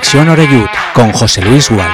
Conexión Oreyud con José Luis Gual.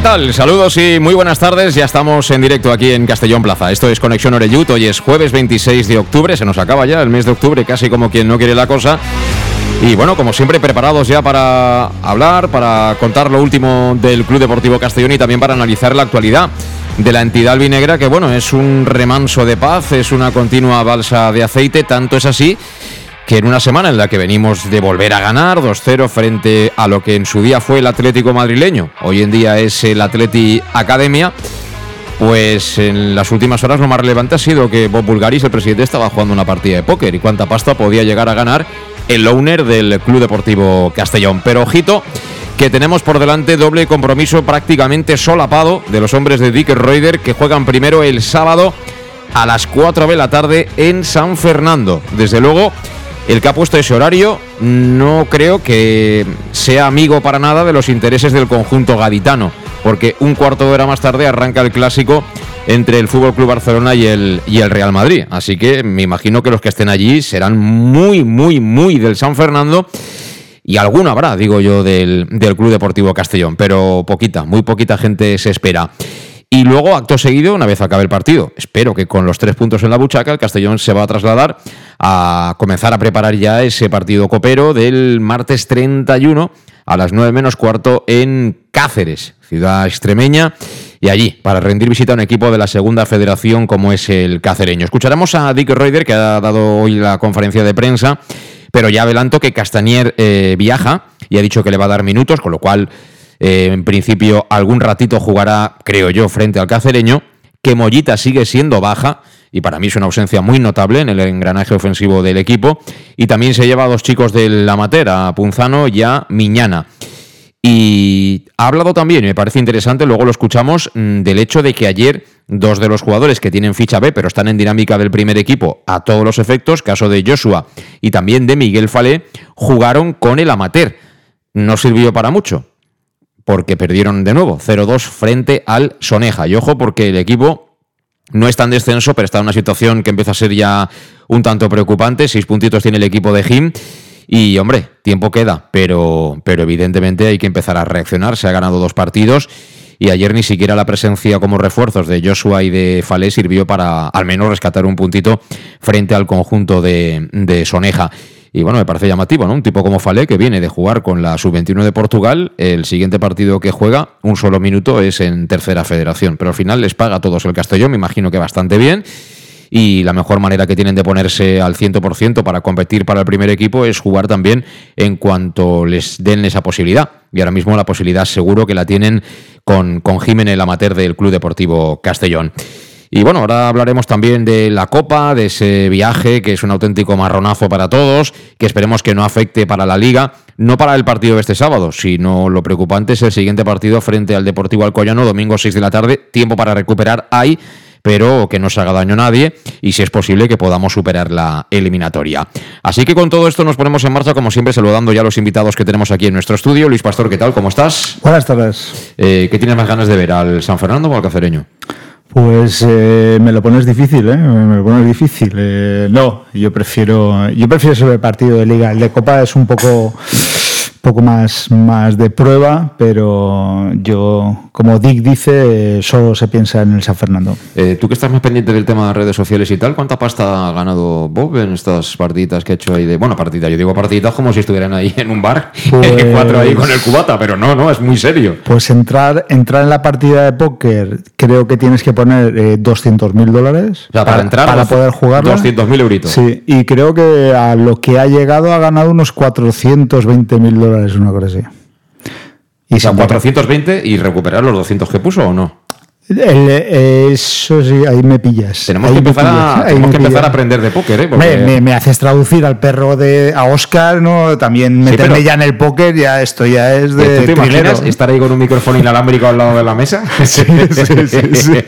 ¿Qué tal? Saludos y muy buenas tardes. Ya estamos en directo aquí en Castellón Plaza. Esto es Conexión Oreyut. Hoy es jueves 26 de octubre. Se nos acaba ya el mes de octubre, casi como quien no quiere la cosa. Y bueno, como siempre, preparados ya para hablar, para contar lo último del Club Deportivo Castellón y también para analizar la actualidad de la entidad albinegra, que bueno, es un remanso de paz, es una continua balsa de aceite, tanto es así que en una semana en la que venimos de volver a ganar 2-0 frente a lo que en su día fue el Atlético madrileño, hoy en día es el Atleti Academia, pues en las últimas horas lo más relevante ha sido que Bob Bulgaris, el presidente, estaba jugando una partida de póker y cuánta pasta podía llegar a ganar el owner del Club Deportivo Castellón. Pero ojito, que tenemos por delante doble compromiso prácticamente solapado de los hombres de Dick Reuter que juegan primero el sábado a las 4 de la tarde en San Fernando. Desde luego, el que ha puesto ese horario no creo que sea amigo para nada de los intereses del conjunto gaditano, porque un cuarto de hora más tarde arranca el clásico entre el Fútbol Club Barcelona y el, y el Real Madrid. Así que me imagino que los que estén allí serán muy, muy, muy del San Fernando. Y alguna habrá, digo yo, del, del Club Deportivo Castellón, pero poquita, muy poquita gente se espera. Y luego, acto seguido, una vez acabe el partido, espero que con los tres puntos en la buchaca, el Castellón se va a trasladar a comenzar a preparar ya ese partido copero del martes 31 a las 9 menos cuarto en Cáceres, ciudad extremeña, y allí para rendir visita a un equipo de la segunda federación como es el cacereño. Escucharemos a Dick Reuter, que ha dado hoy la conferencia de prensa, pero ya adelanto que Castañer eh, viaja y ha dicho que le va a dar minutos, con lo cual eh, en principio, algún ratito jugará, creo yo, frente al cacereño. Que Mollita sigue siendo baja y para mí es una ausencia muy notable en el engranaje ofensivo del equipo. Y también se lleva a dos chicos del amateur, a Punzano y a Miñana. Y ha hablado también, me parece interesante, luego lo escuchamos, mm, del hecho de que ayer dos de los jugadores que tienen ficha B, pero están en dinámica del primer equipo a todos los efectos, caso de Joshua y también de Miguel Falé, jugaron con el amateur. No sirvió para mucho, porque perdieron de nuevo 0-2 frente al Soneja. Y ojo porque el equipo no está en descenso, pero está en una situación que empieza a ser ya un tanto preocupante. Seis puntitos tiene el equipo de Jim. Y hombre, tiempo queda, pero, pero evidentemente hay que empezar a reaccionar. Se ha ganado dos partidos y ayer ni siquiera la presencia como refuerzos de Joshua y de Falé sirvió para al menos rescatar un puntito frente al conjunto de, de Soneja. Y bueno, me parece llamativo, ¿no? Un tipo como Falé, que viene de jugar con la sub-21 de Portugal, el siguiente partido que juega, un solo minuto, es en tercera federación. Pero al final les paga a todos el Castellón, me imagino que bastante bien. Y la mejor manera que tienen de ponerse al 100% para competir para el primer equipo es jugar también en cuanto les den esa posibilidad. Y ahora mismo la posibilidad seguro que la tienen con, con Jiménez, el amateur del Club Deportivo Castellón. Y bueno, ahora hablaremos también de la Copa, de ese viaje que es un auténtico marronazo para todos, que esperemos que no afecte para la Liga, no para el partido de este sábado, sino lo preocupante es el siguiente partido frente al Deportivo Alcoyano, domingo 6 de la tarde, tiempo para recuperar hay pero que no se haga daño a nadie y si es posible que podamos superar la eliminatoria. Así que con todo esto nos ponemos en marcha, como siempre, saludando ya a los invitados que tenemos aquí en nuestro estudio. Luis Pastor, ¿qué tal? ¿Cómo estás? Buenas tardes. Eh, ¿Qué tienes más ganas de ver, al San Fernando o al Cacereño? Pues eh, me lo pones difícil, ¿eh? Me lo pones difícil. Eh, no, yo prefiero, yo prefiero ese partido de liga. El de Copa es un poco, poco más, más de prueba, pero yo, como Dick dice, solo se piensa en el San Fernando. Eh, Tú que estás más pendiente del tema de redes sociales y tal, ¿cuánta pasta ha ganado Bob en estas partiditas que ha hecho ahí de. Bueno, partidas, yo digo partiditas como si estuvieran ahí en un bar, Pues- cuatro ahí con el cubata, pero no, no, es muy serio. Pues entrar, entrar en la partida de póker, creo que tienes que poner eh, 200 mil dólares O sea, para, entrar, para poder jugarla. 200.000 euritos. Sí, y creo que a lo que ha llegado ha ganado unos 420 mil dólares, una cosa así. Y O sea, sin 420 y recuperar los 200 que puso o no. El- eso sí, ahí me pillas. Tenemos Ahí que empezar, a, pillas, tenemos que empezar a aprender de póker, ¿eh? Porque- Me, me- me haces traducir al perro de a Oscar, ¿no? También Sí, meterme pero- ya en el póker, ya esto ya es de ¿Tú te imaginas estar ahí con un micrófono inalámbrico al lado de la mesa? Sí, sí, sí, sí.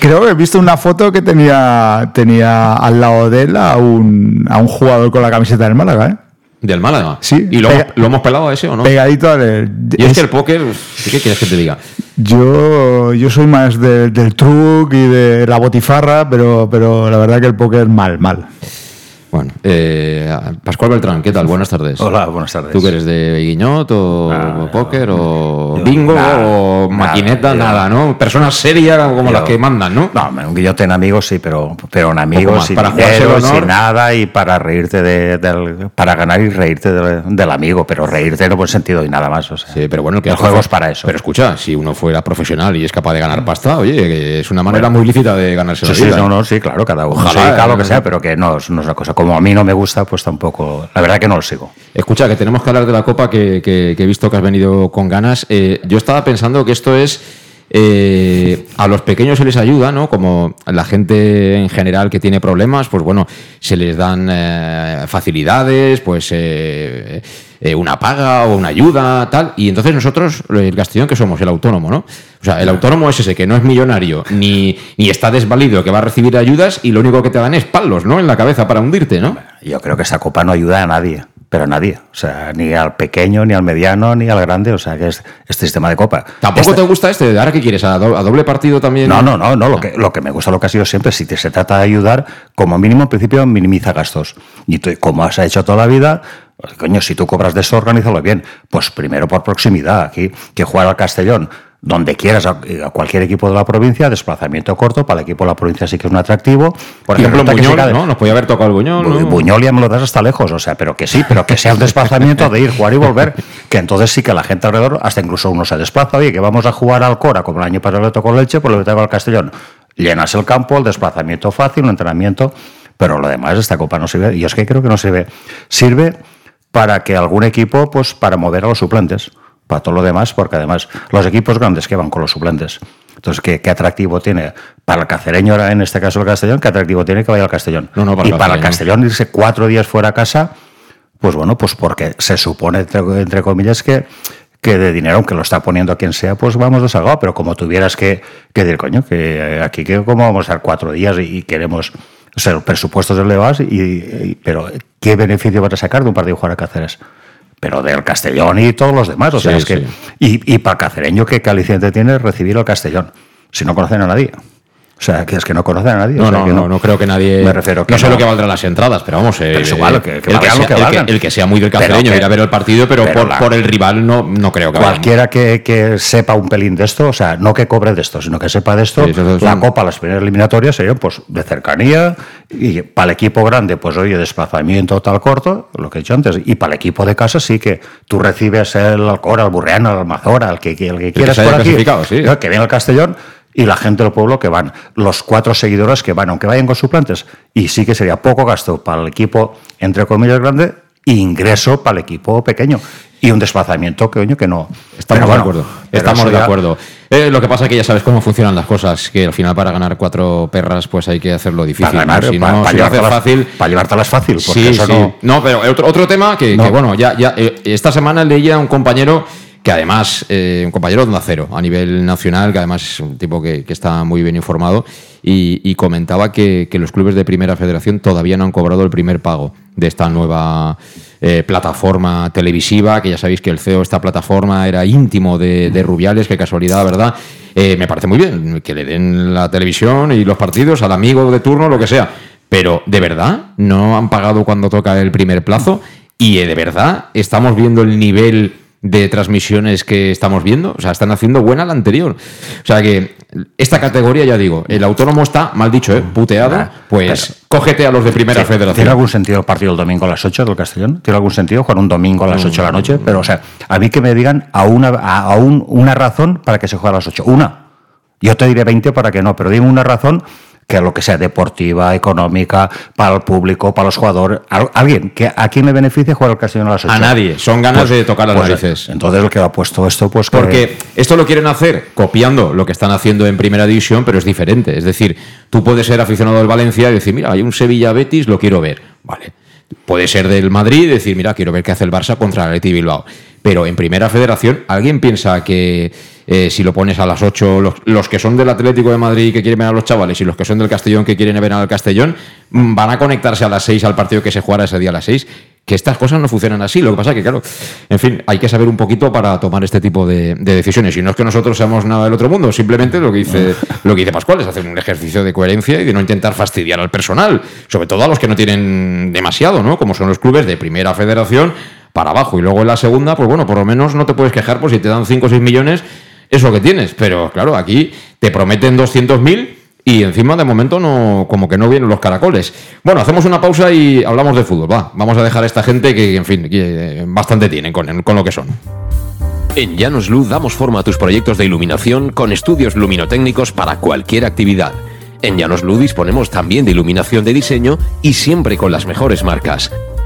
Creo que he visto una foto que tenía, tenía al lado de él a un, a un jugador con la camiseta del Málaga, ¿eh? Del Málaga. Sí. ¿Y lo, hemos- Pega- lo hemos pelado a ese o no? Pegadito al. Y es, es- que el póker, ¿qué quieres que te diga? yo, yo soy más de- del truc y de la botifarra, pero, pero la verdad que el póker mal, mal. Bueno, eh, Pascual Beltrán, ¿qué tal? Buenas tardes. Hola, buenas tardes. ¿Tú que eres de guiñot o Ah, póker o yo bingo nada, o maquineta? Nada, ¿no? Personas serias como Yo- las que mandan, ¿no? No, un guillote en amigos sí, pero, pero en amigos sin para dinero, sin nada y para reírte de, del, para ganar y reírte de- del amigo, pero reírte en buen sentido y nada más. O sea, Sí, pero bueno, el, que el juego es para eso. Pero escucha, si uno fuera profesional y es capaz de ganar pasta, oye, es una manera muy lícita de ganarse Sí, la sí, vida. no, no, sí, claro, cada uno Ojalá, se dedica a lo eh, que sea, pero que no, no es una cosa. Como a mí no me gusta, pues tampoco. La verdad que no lo sigo. Escucha, que tenemos que hablar de la Copa, que, he visto que has venido con ganas. Eh, yo estaba pensando que esto es... eh, a los pequeños se les ayuda, ¿no? Como la gente en general que tiene problemas, pues bueno, se les dan eh, facilidades, pues eh, una paga o una ayuda, tal. Y entonces nosotros, el Castellón, que somos el autónomo, ¿no? O sea, el autónomo es ese que no es millonario ni, ni está desvalido, que va a recibir ayudas y lo único que te dan es palos, ¿no? En la cabeza para hundirte, ¿no? Yo creo que esta copa no ayuda a nadie, pero a nadie. O sea, ni al pequeño, ni al mediano, ni al grande. O sea, que es este sistema de copa. ¿Tampoco Esta- te gusta este? ¿Ahora qué quieres? ¿A, do- a doble partido también? No, no, no, no. Lo que, lo que me gusta, lo que ha sido siempre, si te, se trata de ayudar, como mínimo, en principio, minimiza gastos. Y tú, como has hecho toda la vida, pues, coño, si tú cobras de eso, organízalo bien. Pues primero por proximidad, aquí, que jugar al Castellón. Donde quieras, a, a cualquier equipo de la provincia, desplazamiento corto, para el equipo de la provincia sí que es un atractivo. Por Y ejemplo, Buñol, que- ¿no? Nos podía haber tocado el Buñol, Bu- ¿no? Buñol ya me lo das hasta lejos, o sea, pero que sí, pero que sea un desplazamiento de ir, jugar y volver, que entonces sí que la gente alrededor, hasta incluso uno se desplaza, oye, que vamos a jugar al Cora, como el año pasado le tocó Leche, pues le tocó al Castellón. Llenas el campo, el desplazamiento fácil, un entrenamiento, pero lo demás, esta copa no sirve, y es que creo que no sirve. Sirve para que algún equipo, pues para mover a los suplentes, para todo lo demás, porque además los equipos grandes que van con los suplentes. Entonces, ¿qué, qué atractivo tiene para el cacereño, ahora en este caso el Castellón? ¿Qué atractivo tiene que vaya al Castellón? No, no, para y el para el Castellón. Irse cuatro días fuera a casa, pues bueno, pues porque se supone, entre, entre comillas, que, que de dinero, aunque lo está poniendo a quien sea, pues vamos desalgado. Pero como tuvieras que, que decir, coño, que aquí que como vamos a estar cuatro días y, y queremos o los presupuestos elevados, y, y- pero ¿qué beneficio vas a sacar de un partido jugar a Cáceres? Pero del Castellón y todos los demás. O sea, Sí, es que. sí. Y, y para el cacereño, ¿qué aliciente tiene recibir al Castellón? Si no conocen a nadie. O sea, que es que no conocen a nadie. No, o sea, no, que no, no creo que nadie. Me refiero que no sé lo que valdrán las entradas, pero vamos. eh, Pero es igual, que- que el, valgan lo sea, que el valgan. el que sea muy del cacereño que- ir a ver el partido, pero, pero por, la- por el rival no, no creo que. Cualquiera que, que sepa un pelín de esto, o sea, no que cobre de esto, sino que sepa de esto, Sí, es la un- Copa, las primeras eliminatorias serían pues de cercanía y para el equipo grande, pues oye, desplazamiento tal corto, lo que he dicho antes, y para el equipo de casa sí que tú recibes el Alcora, el Burreana, el Almazora, el que, el que quieras haya por aquí, sí. que viene al Castellón y la gente del pueblo que van, los cuatro seguidores que van, aunque vayan con suplentes, y sí que sería poco gasto para el equipo, entre comillas, grande, e ingreso para el equipo pequeño. Y un desplazamiento que, coño, que no. Estamos de acuerdo. Estamos de ya- acuerdo. Eh, lo que pasa es que ya sabes cómo funcionan las cosas, que al final para ganar cuatro perras pues hay que hacerlo difícil. Para ganar, ¿no? Si para, no, para si lo haces llevártelas, fácil, para llevártelas fácil, porque Sí, eso sí. no. No, pero otro, otro tema que, bueno, ya, ya eh, esta semana leía a un compañero que además, eh, un compañero de Onda Cero a nivel nacional, que además es un tipo que, está muy bien informado, y, comentaba que, los clubes de Primera Federación todavía no han cobrado el primer pago de esta nueva eh, plataforma televisiva, que ya sabéis que el CEO de esta plataforma era íntimo de, Rubiales, qué casualidad, ¿verdad? Eh, me parece muy bien que le den la televisión y los partidos al amigo de turno, lo que sea. Pero, ¿de verdad? ¿No han pagado cuando toca el primer plazo? Y de verdad, estamos viendo el nivel de transmisiones que estamos viendo. O sea, están haciendo buena la anterior. O sea que esta categoría, ya digo, el autónomo está, mal dicho, ¿eh? puteado. Pues cógete a los de primera federación. ¿Tiene algún sentido el partido el domingo a las 8 del Castellón? ¿Tiene algún sentido jugar un domingo a las 8 de la noche? Pero, o sea, a mí que me digan a una, a, una razón para que se juegue a las 8. Una. Yo te diré 20 para que no, pero dime una razón que lo que sea deportiva, económica, para el público, para los jugadores, alguien, que ¿a quién le beneficia jugar al Castellón a las 8? A nadie, son ganas pues, de tocar las pues, narices. Entonces el que ha puesto esto, pues Porque esto lo quieren hacer copiando lo que están haciendo en Primera División, pero es diferente. Es decir, tú puedes ser aficionado del Valencia y decir, mira, hay un Sevilla-Betis, lo quiero ver. Vale. Puede ser del Madrid y decir, mira, quiero ver qué hace el Barça contra el Atleti Bilbao. Pero en Primera Federación, ¿alguien piensa que eh, si lo pones a las 8, los, que son del Atlético de Madrid que quieren ver a los chavales y los que son del Castellón que quieren ver al Castellón, mm, van a conectarse a las 6 al partido que se jugará ese día a las 6? Que estas cosas no funcionan así. Lo que pasa es que, claro, en fin, hay que saber un poquito para tomar este tipo de, decisiones. Y no es que nosotros seamos nada del otro mundo, simplemente lo que dice, lo que dice Pascual es hacer un ejercicio de coherencia y de no intentar fastidiar al personal, sobre todo a los que no tienen demasiado, ¿no? Como son los clubes de primera federación para abajo. Y luego en la segunda, pues bueno, por lo menos no te puedes quejar por si te dan 5 o 6 millones, es lo que tienes. Pero claro, aquí te prometen 200.000 y encima de momento no como que no vienen los caracoles. Bueno, hacemos una pausa y hablamos de fútbol. Va, vamos a dejar a esta gente que, en fin, que bastante tienen con, con lo que son. En Llanos Luz damos forma a tus proyectos de iluminación con estudios luminotécnicos para cualquier actividad. En Llanos Luz disponemos también de iluminación de diseño y siempre con las mejores marcas.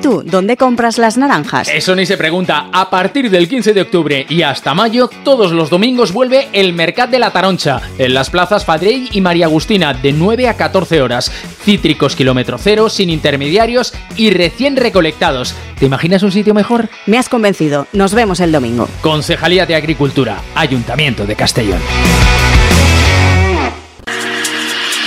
Tú, dónde compras las naranjas? Eso ni se pregunta. A partir del 15 de octubre y hasta mayo, todos los domingos vuelve el Mercat de la Taroncha, en las plazas Fadrey y María Agustina, de 9 a 14 horas. Cítricos kilómetro cero, sin intermediarios y recién recolectados. ¿Te imaginas un sitio mejor? Me has convencido. Nos vemos el domingo. Concejalía de Agricultura, Ayuntamiento de Castellón.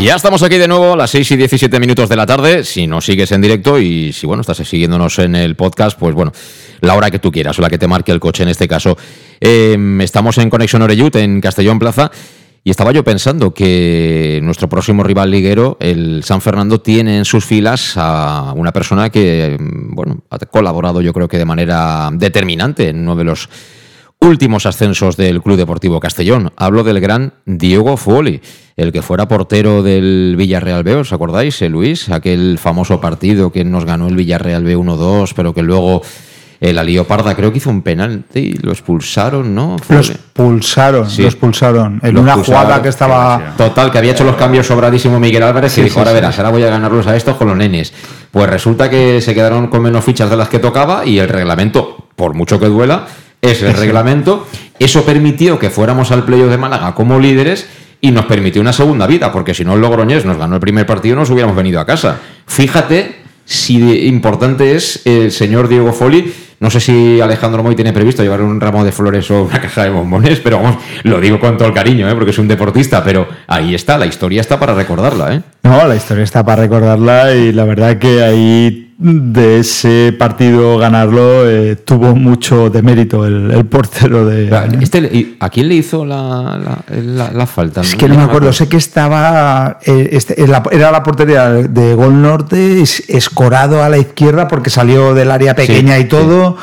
Ya estamos aquí de nuevo a las 6 y 17 minutos de la tarde. Si nos sigues en directo y si bueno, estás siguiéndonos en el podcast, pues bueno, la hora que tú quieras o la que te marque el coche en este caso. Eh, estamos en Conexión Oreyut en Castellón Plaza. Y estaba yo pensando que nuestro próximo rival liguero, el San Fernando, tiene en sus filas a una persona que, bueno, ha colaborado yo creo que de manera determinante en uno de los últimos ascensos del Club Deportivo Castellón. Hablo del gran Diego Fuoli, el que fuera portero del Villarreal B, ¿os acordáis, eh, Luis? Aquel famoso partido que nos ganó el Villarreal B 1-2, pero que luego el la lió parda, creo que hizo un penalti lo expulsaron, ¿no? Lo expulsaron, Sí. lo expulsaron. En Lo una expulsaron. jugada que estaba... Total, que había hecho los cambios sobradísimo Miguel Álvarez Sí, y dijo, sí, ahora verás, ahora voy a ganarlos a estos con los nenes. Pues resulta que se quedaron con menos fichas de las que tocaba y el reglamento, por mucho que duela, es el reglamento. Eso permitió que fuéramos al playoff de Málaga como líderes y nos permitió una segunda vida, porque si no el Logroñés nos ganó el primer partido nos hubiéramos venido a casa. Fíjate si de- importante es el señor Diego Foli. No sé si Alejandro Moy tiene previsto llevar un ramo de flores o una caja de bombones, pero vamos, lo digo con todo el cariño, ¿eh? porque es un deportista, pero ahí está, la historia está para recordarla. ¿eh? No, la historia está para recordarla y la verdad que ahí de ese partido ganarlo eh, tuvo mucho de mérito el, el portero de... Este, ¿A quién le hizo la, la- la- la falta? Es que no me acuerdo, sé que estaba. eh, este, era la portería de Gol Norte, es- escorado a la izquierda porque salió del área pequeña Sí, y todo,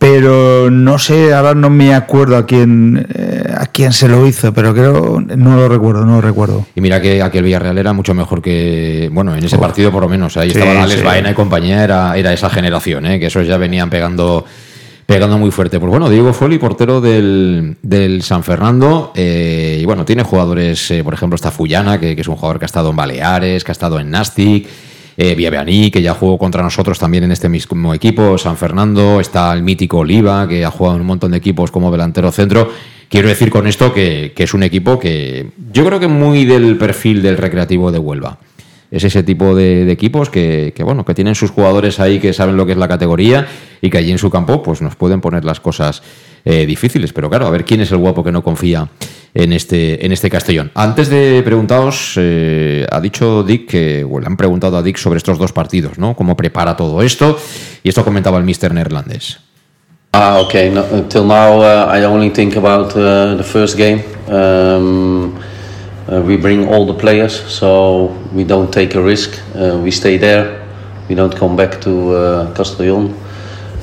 pero no sé, ahora no me acuerdo a quién, eh, a quién se lo hizo, pero creo. No lo recuerdo, no lo recuerdo. Y mira que aquel Villarreal era mucho mejor que. Bueno, en ese partido por lo menos. Ahí Sí, estaba Alex sí. Baena y compañía, era, era esa generación, ¿eh? que esos ya venían pegando pegando muy fuerte. Pues bueno, Diego Foli, portero del, del San Fernando. eh, y bueno, tiene jugadores, eh, por ejemplo, está Fullana, que, que es un jugador que ha estado en Baleares, que ha estado en Nastic. Eh, Villaveaní, que ya jugó contra nosotros también en este mismo equipo, San Fernando, está el mítico Oliva, que ha jugado en un montón de equipos como delantero centro. Quiero decir con esto que, es un equipo que yo creo que muy del perfil del Recreativo de Huelva. Es ese tipo de, de equipos que, que, bueno, que tienen sus jugadores ahí que saben lo que es la categoría y que allí en su campo pues nos pueden poner las cosas eh, difíciles. Pero claro, a ver quién es el guapo que no confía en este, en este Castellón. Antes de preguntaros, eh, ha dicho Dick que o le han preguntado a Dick sobre estos dos partidos, ¿no? Cómo prepara todo esto. Y esto comentaba el mister neerlandés. Ah, okay. No, until now, uh, I only think about uh, the first game. Um, uh, we bring all the players, so we don't take a risk. Uh, we stay there. We don't come back to uh, Castellon.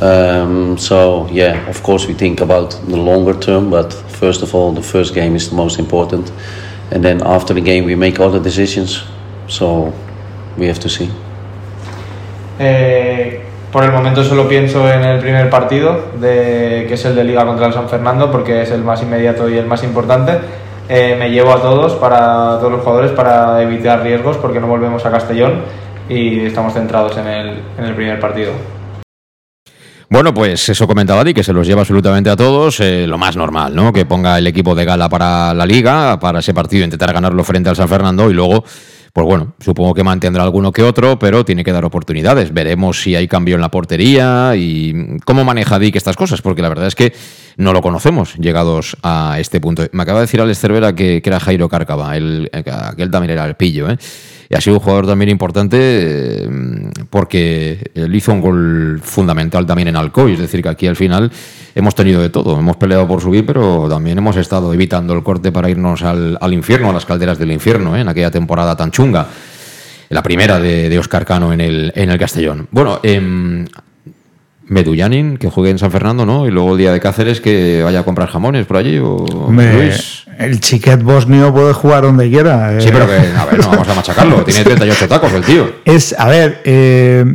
Um, so yeah, of course we think about the longer term, but first of all, the first game is the most important, and then after the game we make other decisions. So we have to see. Eh, Por el momento solo pienso en el primer partido, de, que es el de Liga contra el San Fernando, porque es el más inmediato y el más importante. Eh, me llevo a todos, para todos los jugadores, para evitar riesgos, porque no volvemos a Castellón y estamos centrados en el, en el primer partido. Bueno, pues eso comentaba Di, que se los lleva absolutamente a todos, eh, lo más normal, ¿no? Que ponga el equipo de gala para la liga, para ese partido, intentar ganarlo frente al San Fernando y luego pues bueno, supongo que mantendrá alguno que otro, pero tiene que dar oportunidades. Veremos si hay cambio en la portería y cómo maneja Dick estas cosas, porque la verdad es que no lo conocemos llegados a este punto. Me acaba de decir Alex Cervera que, que era Jairo Cárcava, el, aquel también era el pillo, ¿eh? Y ha sido un jugador también importante eh, porque él hizo un gol fundamental también en Alcoy. Es decir, que aquí al final hemos tenido de todo. Hemos peleado por subir, pero también hemos estado evitando el corte para irnos al, infierno, a las calderas del infierno, ¿eh? en aquella temporada tan chunga. La primera de, Oscar Cano en el, en el Castellón. Bueno, eh, Medullanin, que juegue en San Fernando, ¿no? Y luego el día de Cáceres que vaya a comprar jamones por allí. O El chiquet bosnio puede jugar donde quiera. Sí, pero que, a ver, no vamos a machacarlo. Tiene 38 tacos el tío. Es, a ver, eh,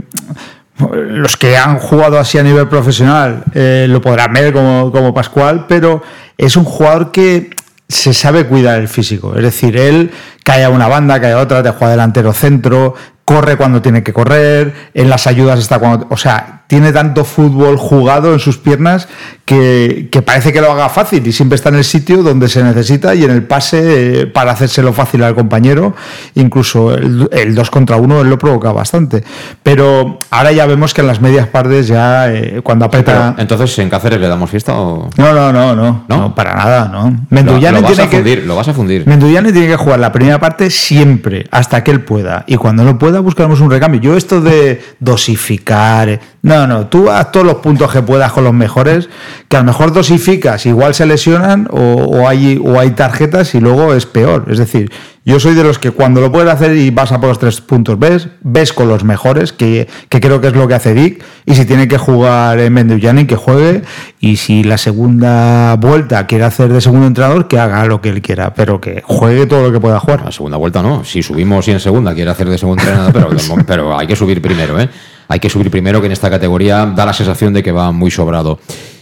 los que han jugado así a nivel profesional eh, lo podrán ver como, como Pascual, pero es un jugador que se sabe cuidar el físico. Es decir, él cae a una banda, cae a otra, te juega delantero centro, corre cuando tiene que correr, en las ayudas está cuando... O sea, tiene tanto fútbol jugado en sus piernas que, parece que lo haga fácil y siempre está en el sitio donde se necesita y en el pase eh, para hacérselo fácil al compañero. Incluso el 2 contra 1 él lo provoca bastante. Pero ahora ya vemos que en las medias partes ya eh, cuando aprieta... entonces, ¿en Cáceres le damos fiesta o...? No, no, no, no. No, para nada, no. Menduyane lo, vas a fundir, lo vas a fundir. Menduyane tiene que jugar la primera parte siempre, hasta que él pueda. Y cuando no pueda, buscaremos un recambio. Yo esto de dosificar... No, no, tú haz todos los puntos que puedas con los mejores, que a lo mejor dosificas, igual se lesionan o, hay, o hay tarjetas y luego es peor. Es decir, yo soy de los que cuando lo puedes hacer y vas a por los tres puntos, ves, ves con los mejores, que, creo que es lo que hace Dick, y si tiene que jugar en Mendujani, que juegue, y si la segunda vuelta quiere hacer de segundo entrenador, que haga lo que él quiera, pero que juegue todo lo que pueda jugar. La segunda vuelta no, si subimos y en segunda quiere hacer de segundo entrenador, pero, pero hay que subir primero, ¿eh? hay que subir primero, que en esta categoría da la sensación de que va muy sobrado.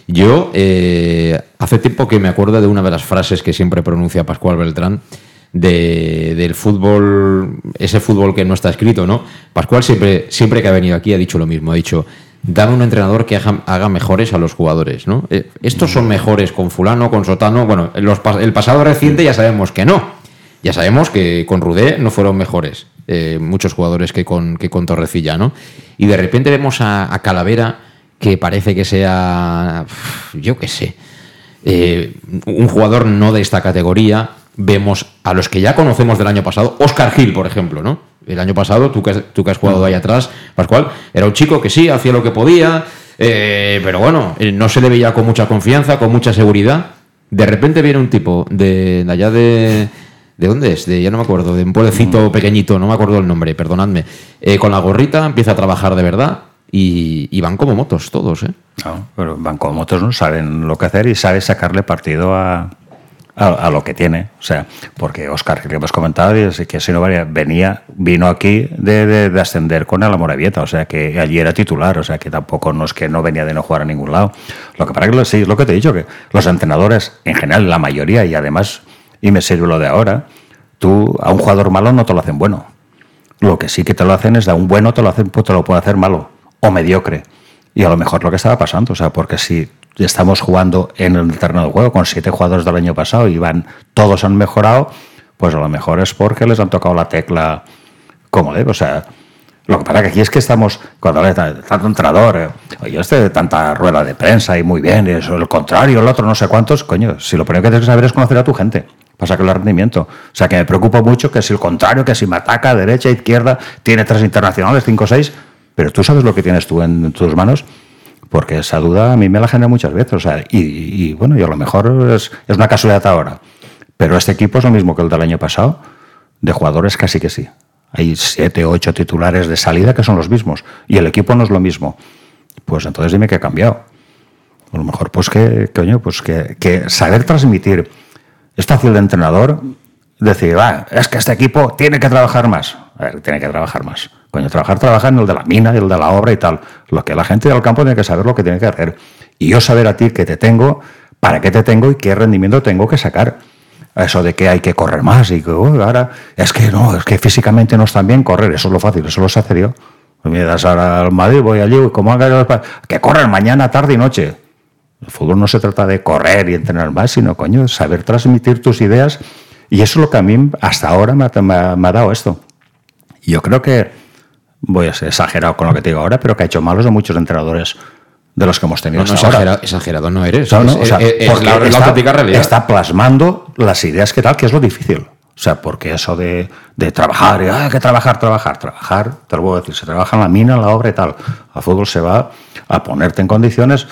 Yo, eh, hace tiempo que me acuerdo de una de las frases que siempre pronuncia Pascual Beltrán, de, del fútbol, ese fútbol que no está escrito, ¿no? Pascual siempre, siempre que ha venido aquí ha dicho lo mismo, ha dicho, dame un entrenador que haga, mejores a los jugadores, ¿no? Eh, estos son mejores con fulano, con sotano, bueno, el pasado reciente ya sabemos que no. Ya sabemos que con Rudé no fueron mejores eh, muchos jugadores que con, que con Torrecilla, ¿no? Y de repente vemos a, Calavera que parece que sea, yo qué sé, eh, un jugador no de esta categoría. Vemos a los que ya conocemos del año pasado, Oscar Gil, por ejemplo, ¿no? El año pasado, tú que, tú que has jugado ahí atrás, Pascual, era un chico que sí, hacía lo que podía, eh, pero bueno, no se le veía con mucha confianza, con mucha seguridad. De repente viene un tipo de allá de, ¿De dónde es? De, ya no me acuerdo, de un pueblecito mm. pequeñito, no me acuerdo el nombre, perdonadme. Eh, con la gorrita empieza a trabajar de verdad y, van como motos todos, ¿eh? No, pero van como motos, ¿no? Saben lo que hacer y saben sacarle partido a, a, lo que tiene. O sea, porque Oscar, que hemos comentado, es que si no venía, vino aquí de, de, ascender con el Amoravieta, o sea, que allí era titular, o sea, que tampoco no es que no venía de no jugar a ningún lado. Lo que para que sí, es lo que te he dicho, que los entrenadores, en general, la mayoría, y además y me sirve lo de ahora, tú a un jugador malo no te lo hacen bueno. Lo que sí que te lo hacen es a un bueno te lo hacen, pues te lo puede hacer malo o mediocre. Y a lo mejor lo que estaba pasando, o sea, porque si estamos jugando en el terreno del juego con siete jugadores del año pasado y van, todos han mejorado, pues a lo mejor es porque les han tocado la tecla como debe. O sea, lo que pasa que aquí es que estamos, cuando de tanto entrenador, eh, oye, este tanta rueda de prensa y muy bien, eso, el contrario, el otro, no sé cuántos, coño, si lo primero que tienes que saber es conocer a tu gente para sacar el rendimiento. O sea, que me preocupa mucho que si el contrario, que si me ataca derecha, izquierda, tiene tres internacionales, cinco o seis, pero tú sabes lo que tienes tú en tus manos, porque esa duda a mí me la genera muchas veces. O sea, y, bueno, y a lo mejor es una casualidad ahora, pero este equipo es lo mismo que el del año pasado, de jugadores casi que sí. Hay siete, ocho titulares de salida que son los mismos y el equipo no es lo mismo. Pues entonces dime qué ha cambiado. A lo mejor, pues que, coño, pues que, que saber transmitir es fácil de entrenador decir, va, es que este equipo tiene que trabajar más. A ver, tiene que trabajar más. Coño, trabajar, trabajar en el de la mina, el de la obra y tal. Lo que la gente del campo tiene que saber lo que tiene que hacer. Y yo saber a ti que te tengo, para qué te tengo y qué rendimiento tengo que sacar. Eso de que hay que correr más y que ahora es que no, es que físicamente no están bien correr, eso es lo fácil, eso lo sé hacer yo. Me das ahora al Madrid, voy allí, como haga que corren mañana, tarde y noche. El fútbol no se trata de correr y entrenar más, sino, coño, saber transmitir tus ideas. Y eso es lo que a mí hasta ahora me ha, dado esto. Y yo creo que, voy a ser exagerado con lo que te digo ahora, pero que ha hecho malos de muchos entrenadores de los que hemos tenido No, no, hasta ahora. exagera- exagerado no eres. No, no, Es- o sea, es- es porque la, la realidad. está plasmando las ideas que tal, que es lo difícil. O sea, porque eso de, de trabajar, y, "Ah, hay que trabajar, trabajar, trabajar, te lo voy a decir, se trabaja en la mina, en la obra y tal. Al fútbol se va a ponerte en condiciones,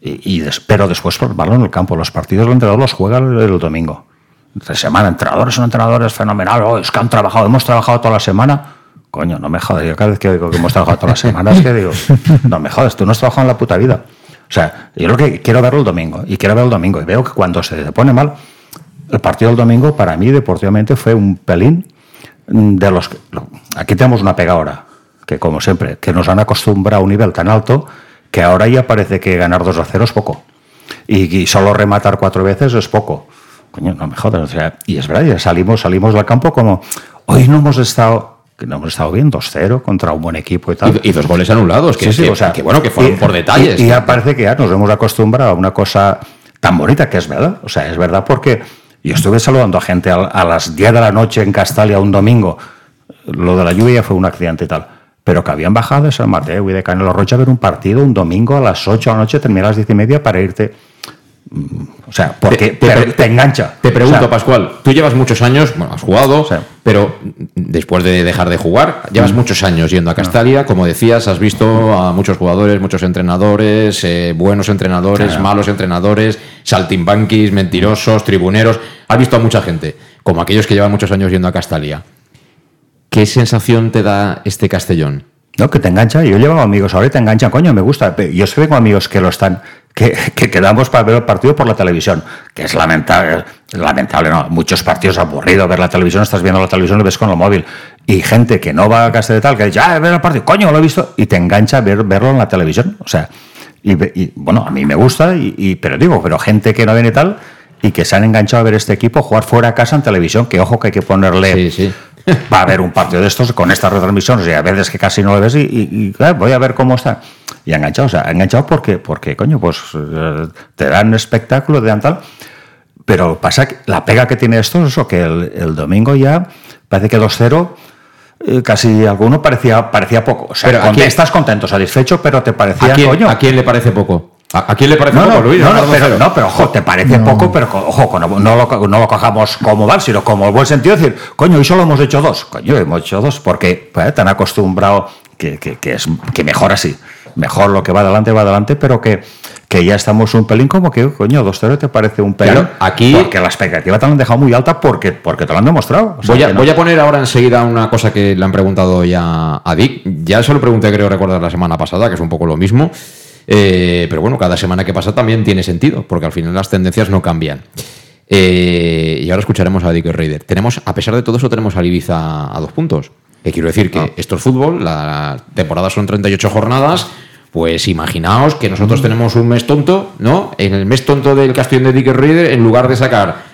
y, y des- pero después plasmarlo en el campo. Los partidos el entrenador los juega el, el domingo. Entre semana, entrenadores son entrenadores fenomenales, oh, es que han trabajado, hemos trabajado toda la semana. Coño, no me jodas, yo cada vez que digo que hemos trabajado todas las semanas, que digo, no me jodas, tú no has trabajado en la puta vida. O sea, yo lo que quiero verlo el domingo, y quiero verlo el domingo, y veo que cuando se pone mal, el partido del domingo para mí deportivamente fue un pelín de los que... Aquí tenemos una pega ahora, que como siempre, que nos han acostumbrado a un nivel tan alto que ahora ya parece que ganar 2 a 0 es poco. Y, y solo rematar cuatro veces es poco. Coño, no me jodas. O sea, y es verdad, ya salimos, salimos del campo como, hoy no hemos estado, que no hemos estado bien, 2-0 contra un buen equipo y tal. Y, y dos goles anulados, que, Sí, sí, que- o sea, que bueno, que fueron y- por detalles. Y, y ya parece que ya nos hemos acostumbrado a una cosa tan bonita que es verdad. O sea, es verdad porque yo estuve saludando a gente a, a las 10 de la noche en Castalia un domingo. Lo de la lluvia fue un accidente y tal. Pero que habían bajado de San Mateo y de Canelo Rocha a ver un partido un domingo a las 8 de la noche, terminar a las 10 y media para irte. O sea, porque te, engancha. Te pregunto, O sea, Pascual, tú llevas muchos años, bueno, has jugado, pero después de dejar de jugar, llevas Mm. muchos años yendo a Castalia, como decías, has visto a muchos jugadores, muchos entrenadores, eh, buenos entrenadores, Claro. malos entrenadores, saltimbanquis, mentirosos, tribuneros, has visto a mucha gente, como aquellos que llevan muchos años yendo a Castalia. ¿Qué sensación te da este Castellón? No, que te engancha. Yo llevo amigos ahora y te enganchan. Coño, me gusta. Yo sí tengo amigos que lo están, que, que quedamos para ver el partido por la televisión, que es lamentable, lamentable, ¿no? Muchos partidos aburridos ver la televisión, estás viendo la televisión lo ves con el móvil. Y gente que no va a casa de tal, que dice, ah, ver el partido, coño, lo he visto, y te engancha ver, verlo en la televisión. O sea, y, y, bueno, a mí me gusta, y, pero digo, pero gente que no viene tal y que se han enganchado a ver este equipo jugar fuera de casa en televisión, que ojo que hay que ponerle va a haber un partido de estos con estas retransmisiones y a veces que casi no lo ves y, y- y, claro, voy a ver cómo está. Y enganchado, o sea, enganchado porque, porque coño, pues eh, te dan espectáculo, te dan tal. Pero pasa que la pega que tiene esto es eso, que el, el domingo ya parece que 2-0, eh, casi alguno parecía, parecía poco. O sea, Pero ¿a con- quién- estás contento, satisfecho, pero te parecía, ¿A quién, coño. a quién le parece poco? ¿A, a quién le parece No, poco, no, Luis? no, no, pero, no, pero ojo, te parece poco, pero ojo, no, lo, no lo cojamos como mal, sino como el buen sentido de decir, coño, hoy solo hemos hecho dos. Coño, hemos hecho dos porque pues, te han acostumbrado que, que, que es, que mejor así. Mejor lo que va adelante, va adelante, pero que, que ya estamos un pelín como que, coño, 2-0 te parece un pelín. Claro, aquí- Porque la expectativa te la han dejado muy alta porque, porque te lo han demostrado. O sea, Voy a, no- voy a poner ahora enseguida una cosa que le han preguntado ya a Dick. Ya se lo pregunté, creo recordar, la semana pasada, que es un poco lo mismo. Eh, pero bueno, cada semana que pasa también tiene sentido, porque al final las tendencias no cambian. Eh, y ahora escucharemos a Dick Raider. Tenemos, a pesar de todo eso, tenemos al Ibiza a dos puntos. Que quiero decir que esto es fútbol, la temporada son 38 jornadas. Pues imaginaos que nosotros tenemos un mes tonto, ¿no? En el mes tonto del Castellón de Dick Raider, en lugar de sacar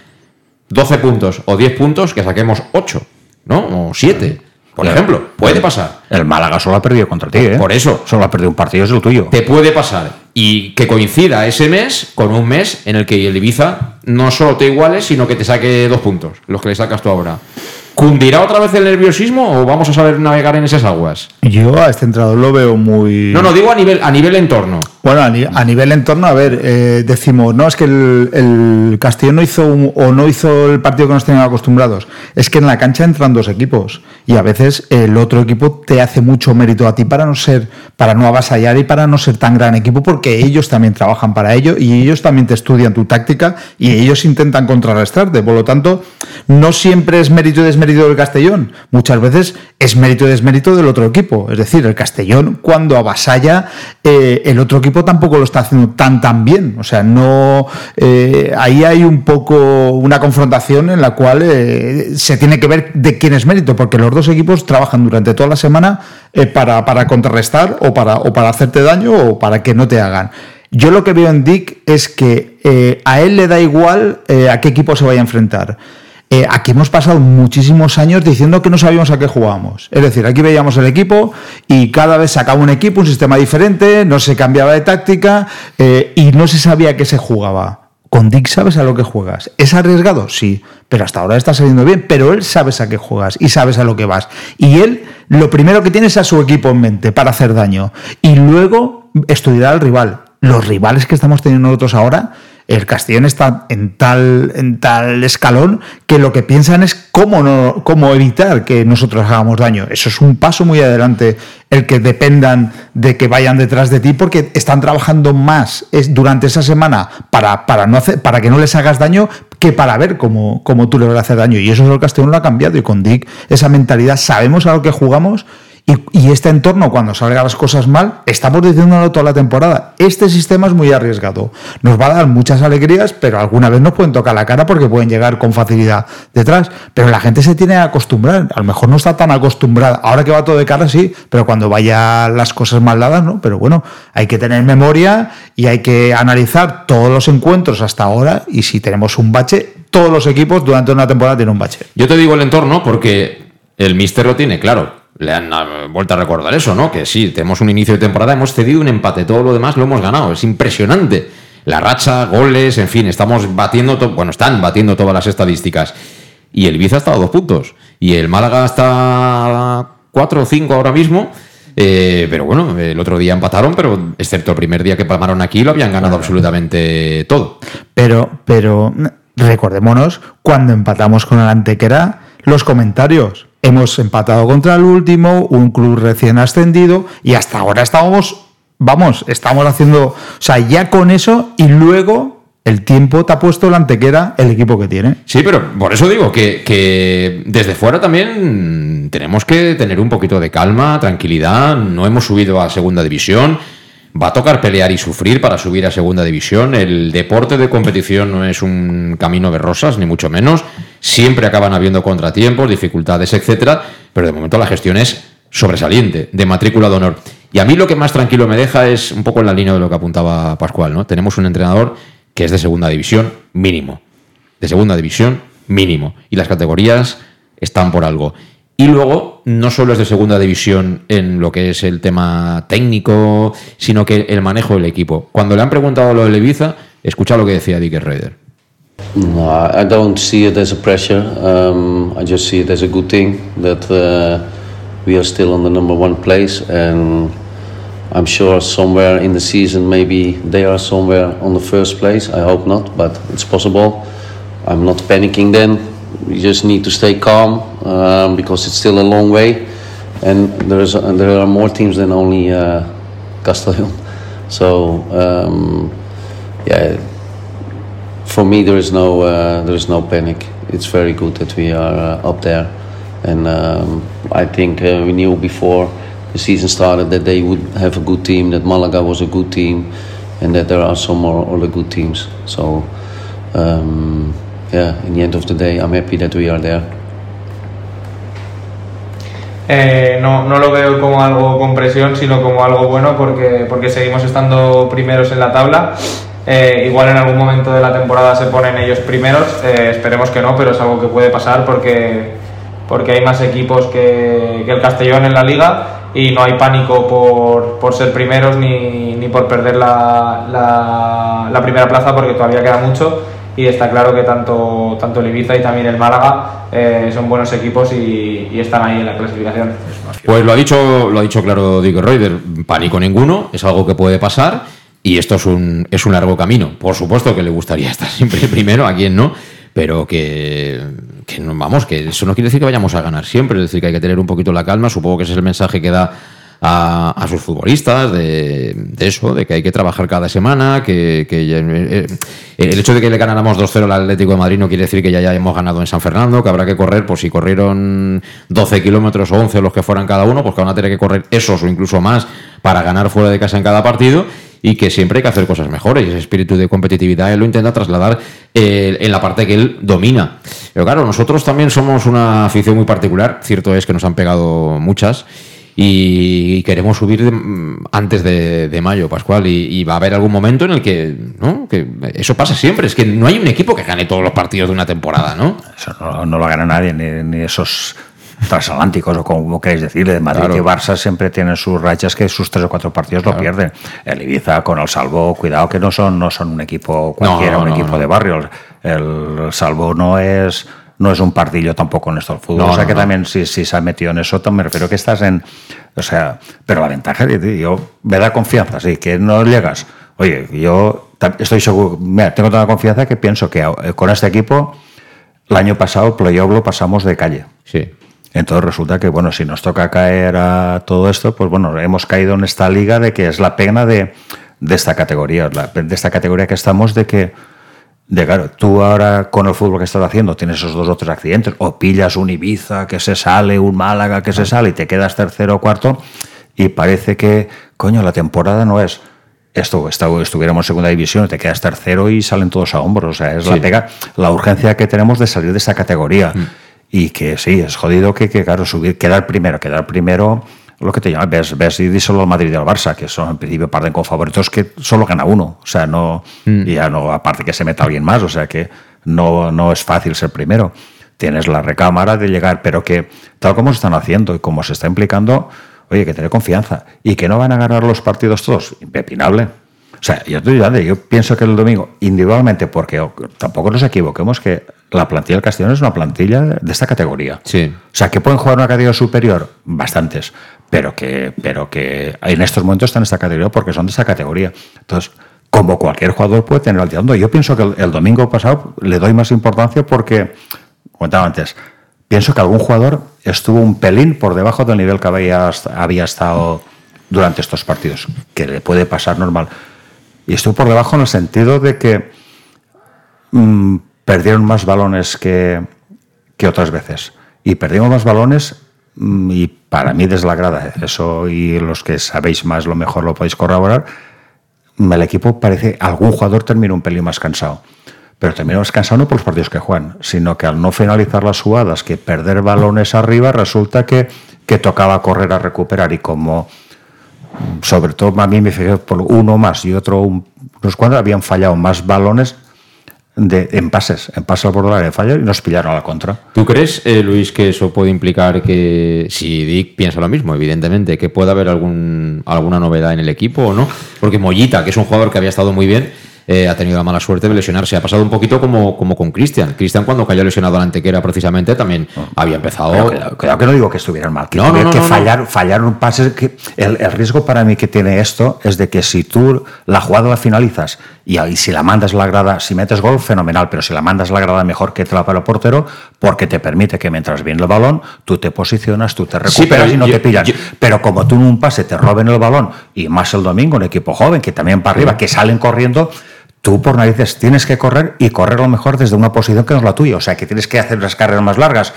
12 puntos o 10 puntos, que saquemos 8, ¿no? O 7, por Claro. ejemplo. Puede pasar. El Málaga solo ha perdido contra ti, ¿eh? Por eso. Solo ha perdido un partido, es el tuyo. Te puede pasar. Y que coincida ese mes con un mes en el que el Ibiza no solo te iguale, sino que te saque dos puntos, los que le sacas tú ahora. ¿Cundirá otra vez el nerviosismo o vamos a saber navegar en esas aguas? Yo a este entrenador lo veo muy. No, no, digo a nivel, a nivel entorno. Bueno, a, ni- a nivel entorno, a ver, eh, decimos, no, es que el, el Castellón no hizo un- o no hizo el partido que nos tenían acostumbrados. Es que en la cancha entran dos equipos y a veces el otro equipo te hace mucho mérito a ti para no ser, para no avasallar y para no ser tan gran equipo porque ellos también trabajan para ello y ellos también te estudian tu táctica y ellos intentan contrarrestarte. Por lo tanto, no siempre es mérito y desmérito mérito del Castellón? Muchas veces es mérito y desmérito del otro equipo. Es decir, el Castellón cuando avasalla, eh, el otro equipo tampoco lo está haciendo tan tan bien. O sea, no eh, ahí hay un poco una confrontación en la cual eh, se tiene que ver de quién es mérito, porque los dos equipos trabajan durante toda la semana para, para contrarrestar o para, o para hacerte daño o para que no te hagan. Yo lo que veo en Dick es que a él le da igual a qué equipo se vaya a enfrentar. Eh, aquí hemos pasado muchísimos años diciendo que no sabíamos a qué jugábamos. Es decir, aquí veíamos el equipo y cada vez sacaba un equipo, un sistema diferente, no se cambiaba de táctica eh, y no se sabía a qué se jugaba. Con Dick sabes a lo que juegas. ¿Es arriesgado? Sí, pero hasta ahora está saliendo bien. Pero él sabes a qué juegas y sabes a lo que vas. Y él lo primero que tiene es a su equipo en mente para hacer daño. Y luego estudiar al rival. Los rivales que estamos teniendo nosotros ahora, el Castellón está en tal, en tal escalón que lo que piensan es cómo, no, cómo evitar que nosotros hagamos daño. Eso es un paso muy adelante el que dependan de que vayan detrás de ti porque están trabajando más durante esa semana para, para, no hacer, para que no les hagas daño que para ver cómo, cómo tú le vas a hacer daño. Y eso es el Castellón lo ha cambiado. Y con Dick, esa mentalidad, sabemos a lo que jugamos y, este entorno, cuando salgan las cosas mal, estamos diciéndolo toda la temporada. Este sistema es muy arriesgado. Nos va a dar muchas alegrías, pero alguna vez nos pueden tocar la cara porque pueden llegar con facilidad detrás. Pero la gente se tiene que acostumbrar. A lo mejor no está tan acostumbrada. Ahora que va todo de cara, sí, pero cuando vaya las cosas mal dadas, ¿no? Pero bueno, hay que tener memoria y hay que analizar todos los encuentros hasta ahora. Y si tenemos un bache, todos los equipos durante una temporada tienen un bache. Yo te digo el entorno porque el mister lo tiene claro le han vuelto a recordar eso, ¿no? Que sí, tenemos un inicio de temporada, hemos cedido un empate, todo lo demás lo hemos ganado, es impresionante. La racha, goles, en fin, estamos batiendo, bueno, están batiendo todas las estadísticas. Y el Ibiza está a dos puntos. Y el Málaga está a cuatro o cinco ahora mismo. Eh, pero bueno, el otro día empataron, pero excepto el primer día que palmaron aquí, lo habían ganado absolutamente todo. Pero, pero recordémonos, cuando empatamos con el Antequera, los comentarios hemos empatado contra el último, un club recién ascendido y hasta ahora estábamos, vamos, estamos haciendo, o sea, ya con eso y luego el tiempo te ha puesto la antequera el equipo que tiene. Sí, pero por eso digo que, que, desde fuera también tenemos que tener un poquito de calma, tranquilidad, no hemos subido a segunda división. Va a tocar pelear y sufrir para subir a segunda división. El deporte de competición no es un camino de rosas, ni mucho menos. Siempre acaban habiendo contratiempos, dificultades, etcétera. Pero de momento la gestión es sobresaliente, de matrícula de honor. Y a mí lo que más tranquilo me deja es un poco en la línea de lo que apuntaba Pascual, ¿no? Tenemos un entrenador que es de segunda división mínimo. De segunda división mínimo. Y las categorías están por algo. Y luego, no solo es de segunda división en lo que es el tema técnico, sino que el manejo del equipo. Cuando le han preguntado lo de Ibiza, escucha lo que decía Dick Raider. No, I don't see it as a pressure. Um, I just see it as a good thing that uh, we are still on the number one place, and I'm sure somewhere in the season maybe they are somewhere on the first place. I hope not, but it's possible. I'm not panicking then. We just need to stay calm um, because it's still a long way, and there is uh, there are more teams than only uh, Castellón. So um, yeah, for me there is no uh, there is no panic. It's very good that we are uh, up there, and um, I think uh, we knew before the season started that they would have a good team, that Malaga was a good team, and that there are some more other good teams. So. Um, yeah, in the end of the day, I'm happy that we are there. Eh, no, no lo veo como algo con presión, sino como algo bueno porque, porque seguimos estando primeros en la tabla. Eh, igual en algún momento de la temporada se ponen ellos primeros, eh, esperemos que no, pero es algo que puede pasar porque, porque hay más equipos que, que el Castellón en la liga y no hay pánico por, por ser primeros ni, ni por perder la, la, la primera plaza porque todavía queda mucho y está claro que tanto, tanto el y también el Málaga eh, son buenos equipos y, y, están ahí en la clasificación. Pues lo ha dicho, lo ha dicho claro Dick Reuter, pánico ninguno, es algo que puede pasar y esto es un, es un largo camino. Por supuesto que le gustaría estar siempre primero, a quien no, pero que, que no, vamos, que eso no quiere decir que vayamos a ganar siempre, es decir, que hay que tener un poquito la calma, supongo que ese es el mensaje que da a, sus futbolistas de, de eso, de que hay que trabajar cada semana, que, ya- eh, el hecho de que le ganáramos 2-0 al Atlético de Madrid no quiere decir que ya, ya hemos ganado en San Fernando, que habrá que correr, pues si corrieron 12 kilómetros o 11 los que fueran cada uno, pues que van a tener que correr esos o incluso más para ganar fuera de casa en cada partido y que siempre hay que hacer cosas mejores. Y ese espíritu de competitividad él lo intenta trasladar eh, en la parte que él domina. Pero claro, nosotros también somos una afición muy particular. Cierto es que nos han pegado muchas y queremos subir de- mm, antes de, de mayo, Pascual. Y, y va a haber algún momento en el que, ¿no? que eso pasa siempre. Es que no hay un equipo que gane todos los partidos de una temporada, ¿no? Eso no, no lo gana nadie, ni, ni esos transatlánticos o como queréis decir, de Madrid Claro. y Barça siempre tienen sus rachas que sus tres o cuatro partidos lo pierden. El Ibiza con el Salvo, cuidado que no son, no son un equipo cualquiera, No, un equipo de barrio. El Salvo no es no es un pardillo tampoco en esto del fútbol. No, o sea no, que no. también si, si se ha metido en eso, me refiero que estás en... O sea, pero la ventaja, yo me da confianza, sí, que no llegas. Oye, yo estoy seguro, mira, tengo toda la confianza que pienso que eh, con este equipo el año pasado playoff lo pasamos de calle. Sí. Entonces resulta que, bueno, si nos toca caer a todo esto, pues bueno, hemos caído en esta liga de que es la pena de, de esta categoría, de esta categoría que estamos, de que, de claro, tú ahora con el fútbol que estás haciendo tienes esos dos o tres accidentes, o pillas un Ibiza que se sale, un Málaga que se sale y te quedas tercero o cuarto, y parece que, coño, la temporada no es esto, esto estuviéramos en segunda división te quedas tercero y salen todos a hombros. O sea, es la pega, la urgencia que tenemos de salir de esa categoría. Y que sí, es jodido que, que, claro, subir, quedar primero, quedar primero, lo que te llama, ves, ves y díselo al Madrid y al Barça, que son en principio parten con favoritos que solo gana uno. O sea, no, y ya no, aparte que se meta alguien más, o sea que no, no es fácil ser primero. Tienes la recámara de llegar, pero que tal como se están haciendo y como se está implicando, oye, que tener confianza. Y que no van a ganar los partidos todos, impepinable. O sea, yo, estoy dudando, yo pienso que el domingo, individualmente, porque tampoco nos equivoquemos, que la plantilla del Castellón es una plantilla de esta categoría. Sí. O sea, que pueden jugar una categoría superior, bastantes, pero que, pero que en estos momentos están en esta categoría porque son de esta categoría. Entonces, como cualquier jugador puede tener al tirando. Yo pienso que el, domingo pasado le doy más importancia porque, comentaba antes, pienso que algún jugador estuvo un pelín por debajo del nivel que había, había estado durante estos partidos, que le puede pasar normal. Y estuvo por debajo en el sentido de que mm, perdieron más balones que, que otras veces. Y perdimos más balones y para mí desde la grada, eso y los que sabéis más lo mejor lo podéis corroborar, mm, el equipo parece, algún jugador terminó un pelín más cansado. Pero terminó más cansado no por los partidos que juegan, sino que al no finalizar las jugadas, que perder balones arriba, resulta que, que tocaba correr a recuperar. Y como mm, sobre todo a mí me fijé por uno más y otro un- unos cuantos habían fallado más balones de, en pases, en pases al borde del área de fallo y nos pillaron a la contra. ¿Tú crees, eh, Luis, que eso puede implicar que, si Dick piensa lo mismo, evidentemente, que pueda haber algún, alguna novedad en el equipo o no? Porque Mollita, que es un jugador que había estado muy bien, eh, ha tenido la mala suerte de lesionarse. Ha pasado un poquito como, como con Cristian. Cristian, cuando cayó lesionado a la antequera, precisamente, también había empezado. Cuidado que no digo que estuvieran mal, que, No, que fallar, fallaron pases. Que el, el riesgo para mí que tiene esto es de que si tú la jugada la finalizas y, ahí si la mandas la grada, si metes gol, fenomenal, pero si la mandas la grada, mejor que te la para el portero, porque te permite que mientras viene el balón, tú te posicionas, tú te Sí, recuperas y no yo- te pillan. yo- Pero como tú en un pase te roben el balón, y más el domingo, un equipo joven que también para arriba, que salen corriendo. Tú por narices tienes que correr y correr a lo mejor desde una posición que no es la tuya. O sea, que tienes que hacer las carreras más largas.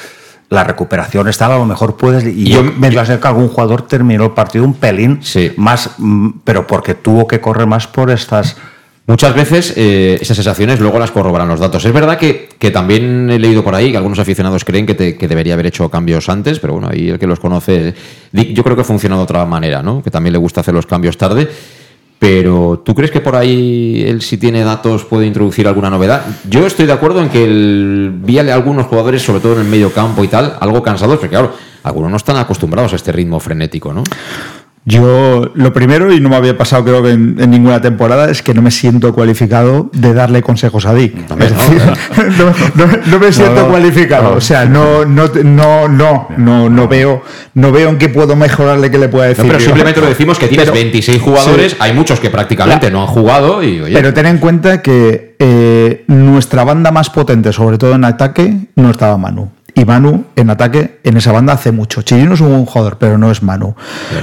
La recuperación está, a lo mejor puedes. Y yo, me dio a ser que algún jugador terminó el partido un pelín más, mm, pero porque tuvo que correr más por estas. Muchas veces eh, esas sensaciones luego las corroboran los datos. Es verdad que, que también he leído por ahí que algunos aficionados creen que, que debería haber hecho cambios antes, pero bueno, ahí el que los conoce, yo creo que funciona de otra manera, ¿no? Que también le gusta hacer los cambios tarde. Pero ¿tú crees que por ahí él si tiene datos puede introducir alguna novedad? Yo estoy de acuerdo en que el, vi a algunos jugadores, sobre todo en el medio campo y tal, algo cansados, porque claro, algunos no están acostumbrados a este ritmo frenético, ¿no? Yo, lo primero, y no me había pasado creo que en, en ninguna temporada, es que no me siento cualificado de darle consejos a Dick. Es decir, no, no- no me siento cualificado. O sea, no, no, no, no, no, no veo, no veo en qué puedo mejorarle que le pueda decir. No, pero yo. simplemente lo decimos que tienes Pero- 26 jugadores, Sí. hay muchos que prácticamente no han jugado y oye, Pero ten en cuenta que eh, nuestra banda más potente, sobre todo en ataque, no estaba Manu. Y Manu en ataque en esa banda hace mucho. Chirino es un buen jugador, pero no es Manu.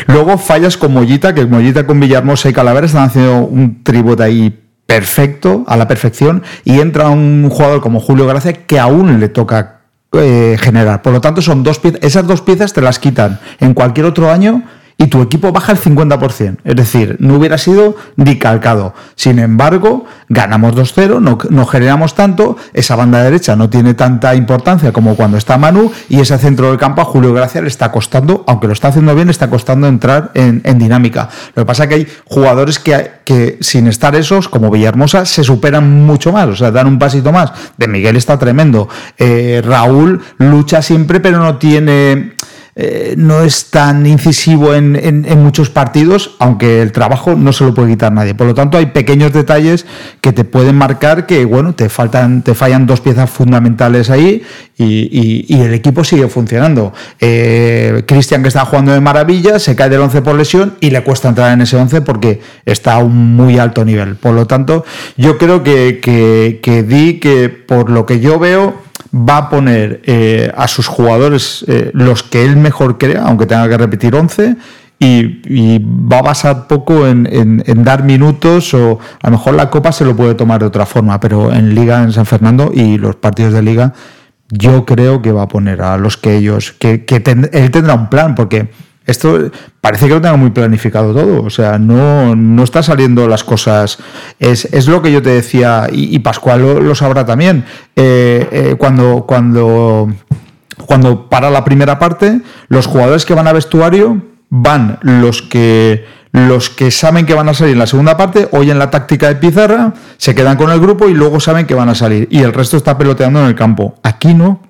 Luego fallas con Mollita, que Mollita con Villahermosa y Calavera están haciendo un tributo ahí perfecto, a la perfección, y entra un jugador como Julio Gracia que aún le toca eh, generar. Por lo tanto, son dos piezas, esas dos piezas te las quitan en cualquier otro año y tu equipo baja el 50%. Es decir, no hubiera sido ni calcado. Sin embargo, ganamos 2-0, no, generamos tanto, esa banda derecha no tiene tanta importancia como cuando está Manu y ese centro del campo a Julio Gracia le está costando, aunque lo está haciendo bien, está costando entrar en, dinámica. Lo que pasa es que hay jugadores que, que sin estar esos, como Villahermosa, se superan mucho más, o sea, dan un pasito más. De Miguel está tremendo. Eh, Raúl lucha siempre, pero no tiene eh, no es tan incisivo en, muchos partidos, aunque el trabajo no se lo puede quitar nadie. Por lo tanto, hay pequeños detalles que te pueden marcar que, bueno, te faltan, te fallan dos piezas fundamentales ahí y el equipo sigue funcionando. Eh, Cristian, que está jugando de maravilla, se cae del 11 por lesión y le cuesta entrar en ese 11 porque está a un muy alto nivel. Por lo tanto, yo creo que, que, que di que por lo que yo veo, va a poner eh, a sus jugadores eh, los que él mejor crea, aunque tenga que repetir 11, y, va a basar poco en, dar minutos o a lo mejor la Copa se lo puede tomar de otra forma, pero en Liga en San Fernando y los partidos de Liga yo creo que va a poner a los que ellos, que, que él tendrá un plan, porque esto parece que lo tenga muy planificado todo, o sea, no, no está saliendo las cosas. Es, es, lo que yo te decía, y, Pascual lo, lo, sabrá también. Eh, eh, cuando, cuando, cuando para la primera parte, los jugadores que van a vestuario van los que los que saben que van a salir en la segunda parte, oyen la táctica de pizarra, se quedan con el grupo y luego saben que van a salir. Y el resto está peloteando en el campo. Aquí no.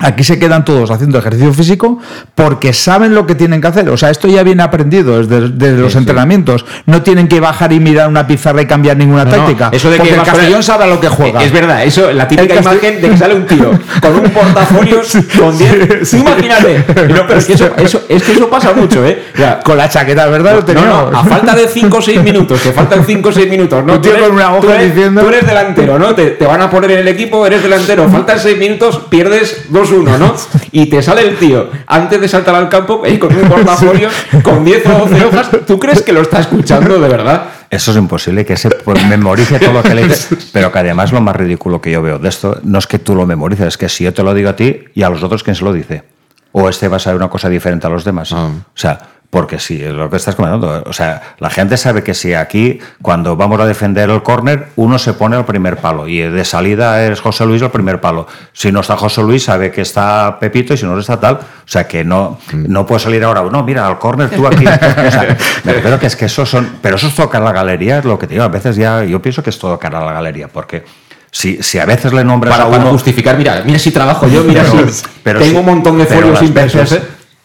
Aquí se quedan todos haciendo ejercicio físico porque saben lo que tienen que hacer. O sea, esto ya viene aprendido desde, desde los sí, entrenamientos. No tienen que bajar y mirar una pizarra y cambiar ninguna no, táctica. No, eso de porque que el Castellón sabe a lo que juega. Es verdad, eso, la típica imagen de que sale un tío con un portafolio con 10. imagínate. No, pero es que eso, eso, es que eso pasa mucho, ¿eh? Con la chaqueta, ¿verdad? No, no, a falta de 5 o 6 minutos, que faltan 5 o 6 minutos, ¿no? Un tío con una hoja tú eres, diciendo. Tú eres delantero, ¿no? Te, te van a poner en el equipo, eres delantero, faltan 6 minutos, pierdes 2-1, ¿no? y te sale el tío antes de saltar al campo eh, con un portafolio con 10 o 12 hojas. ¿Tú crees que lo está escuchando de verdad? Eso es imposible, que se pues, memorice todo lo que le dices. Pero que además lo más ridículo que yo veo de esto no es que tú lo memorices, es que si yo te lo digo a ti y a los otros, ¿quién se lo dice? O este va a saber una cosa diferente a los demás. Ah. O sea, porque sí, es lo que estás comentando. O sea, la gente sabe que si aquí, cuando vamos a defender el córner, uno se pone al primer palo y de salida es José Luis al primer palo. Si no está José Luis, sabe que está Pepito y si no está tal. O sea, que no, no puede salir ahora. No, mira, al córner tú aquí. o sea, me refiero que es que eso son. Pero eso es a la galería, es lo que te digo. A veces ya yo pienso que es todo cara a la galería, porque. Si, si, a veces le nombras para, a uno... Para justificar, mira, mira si trabajo yo, mira pero, si pero tengo si, un montón de folios impresos.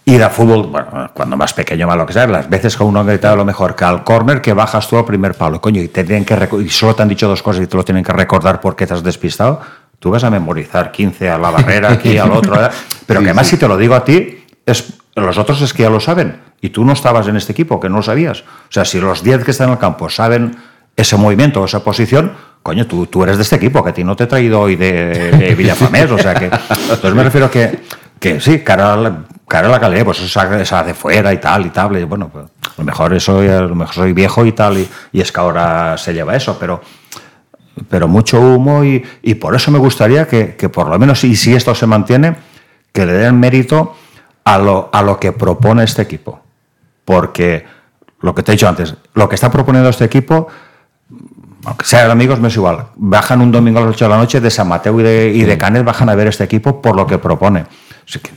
Ir a fútbol, bueno, cuando más pequeño, más lo que sea, las veces que uno ha gritado lo mejor que al córner que bajas tú al primer palo, coño, y te tienen que y solo te han dicho dos cosas y te lo tienen que recordar porque te has despistado, tú vas a memorizar 15 a la barrera, aquí al otro, pero que además si te lo digo a ti, es, los otros es que ya lo saben, y tú no estabas en este equipo, que no lo sabías. O sea, si los 10 que están en el campo saben ese movimiento o esa posición, coño, tú, tú eres de este equipo, que a ti no te he traído hoy de, de Villafamés, o sea que, entonces me refiero que, que sí, cara a la galería, pues esa, esa de fuera y tal y tal. Y bueno, pues, a lo mejor soy, a lo mejor soy viejo y tal, y, y, es que ahora se lleva eso, pero, pero mucho humo y, y por eso me gustaría que, que, por lo menos, y si esto se mantiene, que le den mérito a lo, a lo que propone este equipo. Porque lo que te he dicho antes, lo que está proponiendo este equipo aunque sean amigos, me es igual. Bajan un domingo a las 8 de la noche de San Mateo y de, y de Canet, bajan a ver este equipo por lo que propone.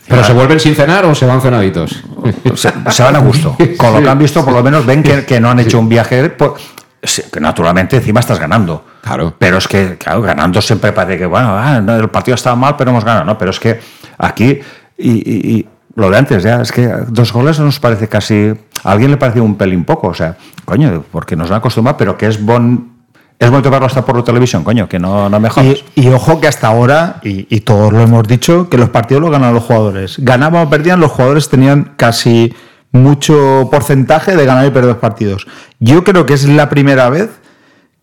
¿Pero se vuelven sin cenar o se van cenaditos? Se, se van a gusto. Con lo que han visto, por lo menos ven que, que no han hecho un viaje. Que naturalmente encima estás ganando. Claro. Pero es que, claro, ganando siempre parece que, bueno, ah, el partido estaba mal, pero hemos ganado. No, pero es que aquí, y, y, y lo de antes, ya, es que dos goles nos parece casi. A alguien le parece un pelín poco, o sea, coño, porque nos han acostumbrado, pero que es bon es bueno verlo hasta por la televisión, coño, que no, no mejores. Y, ojo que hasta ahora, y, todos lo hemos dicho, que los partidos los ganan los jugadores. Ganaban o perdían, los jugadores tenían casi mucho porcentaje de ganar y perder los partidos. Yo creo que es la primera vez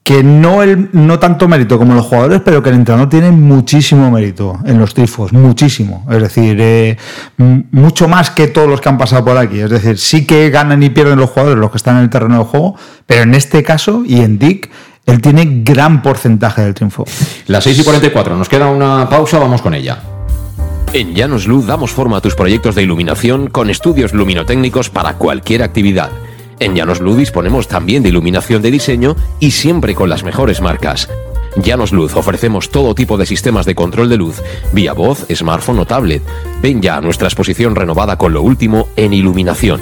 que no, el, no tanto mérito como los jugadores, pero que el entrenador tiene muchísimo mérito en los tifos, muchísimo. Es decir, eh, mucho más que todos los que han pasado por aquí. Es decir, sí que ganan y pierden los jugadores, los que están en el terreno de juego, pero en este caso y en Dick, él tiene gran porcentaje del triunfo. Las 6 y 44, nos queda una pausa, vamos con ella. En Llanos Luz damos forma a tus proyectos de iluminación con estudios luminotécnicos para cualquier actividad. En Llanos Luz disponemos también de iluminación de diseño y siempre con las mejores marcas. Llanos Luz ofrecemos todo tipo de sistemas de control de luz, vía voz, smartphone o tablet. Ven ya a nuestra exposición renovada con lo último en iluminación.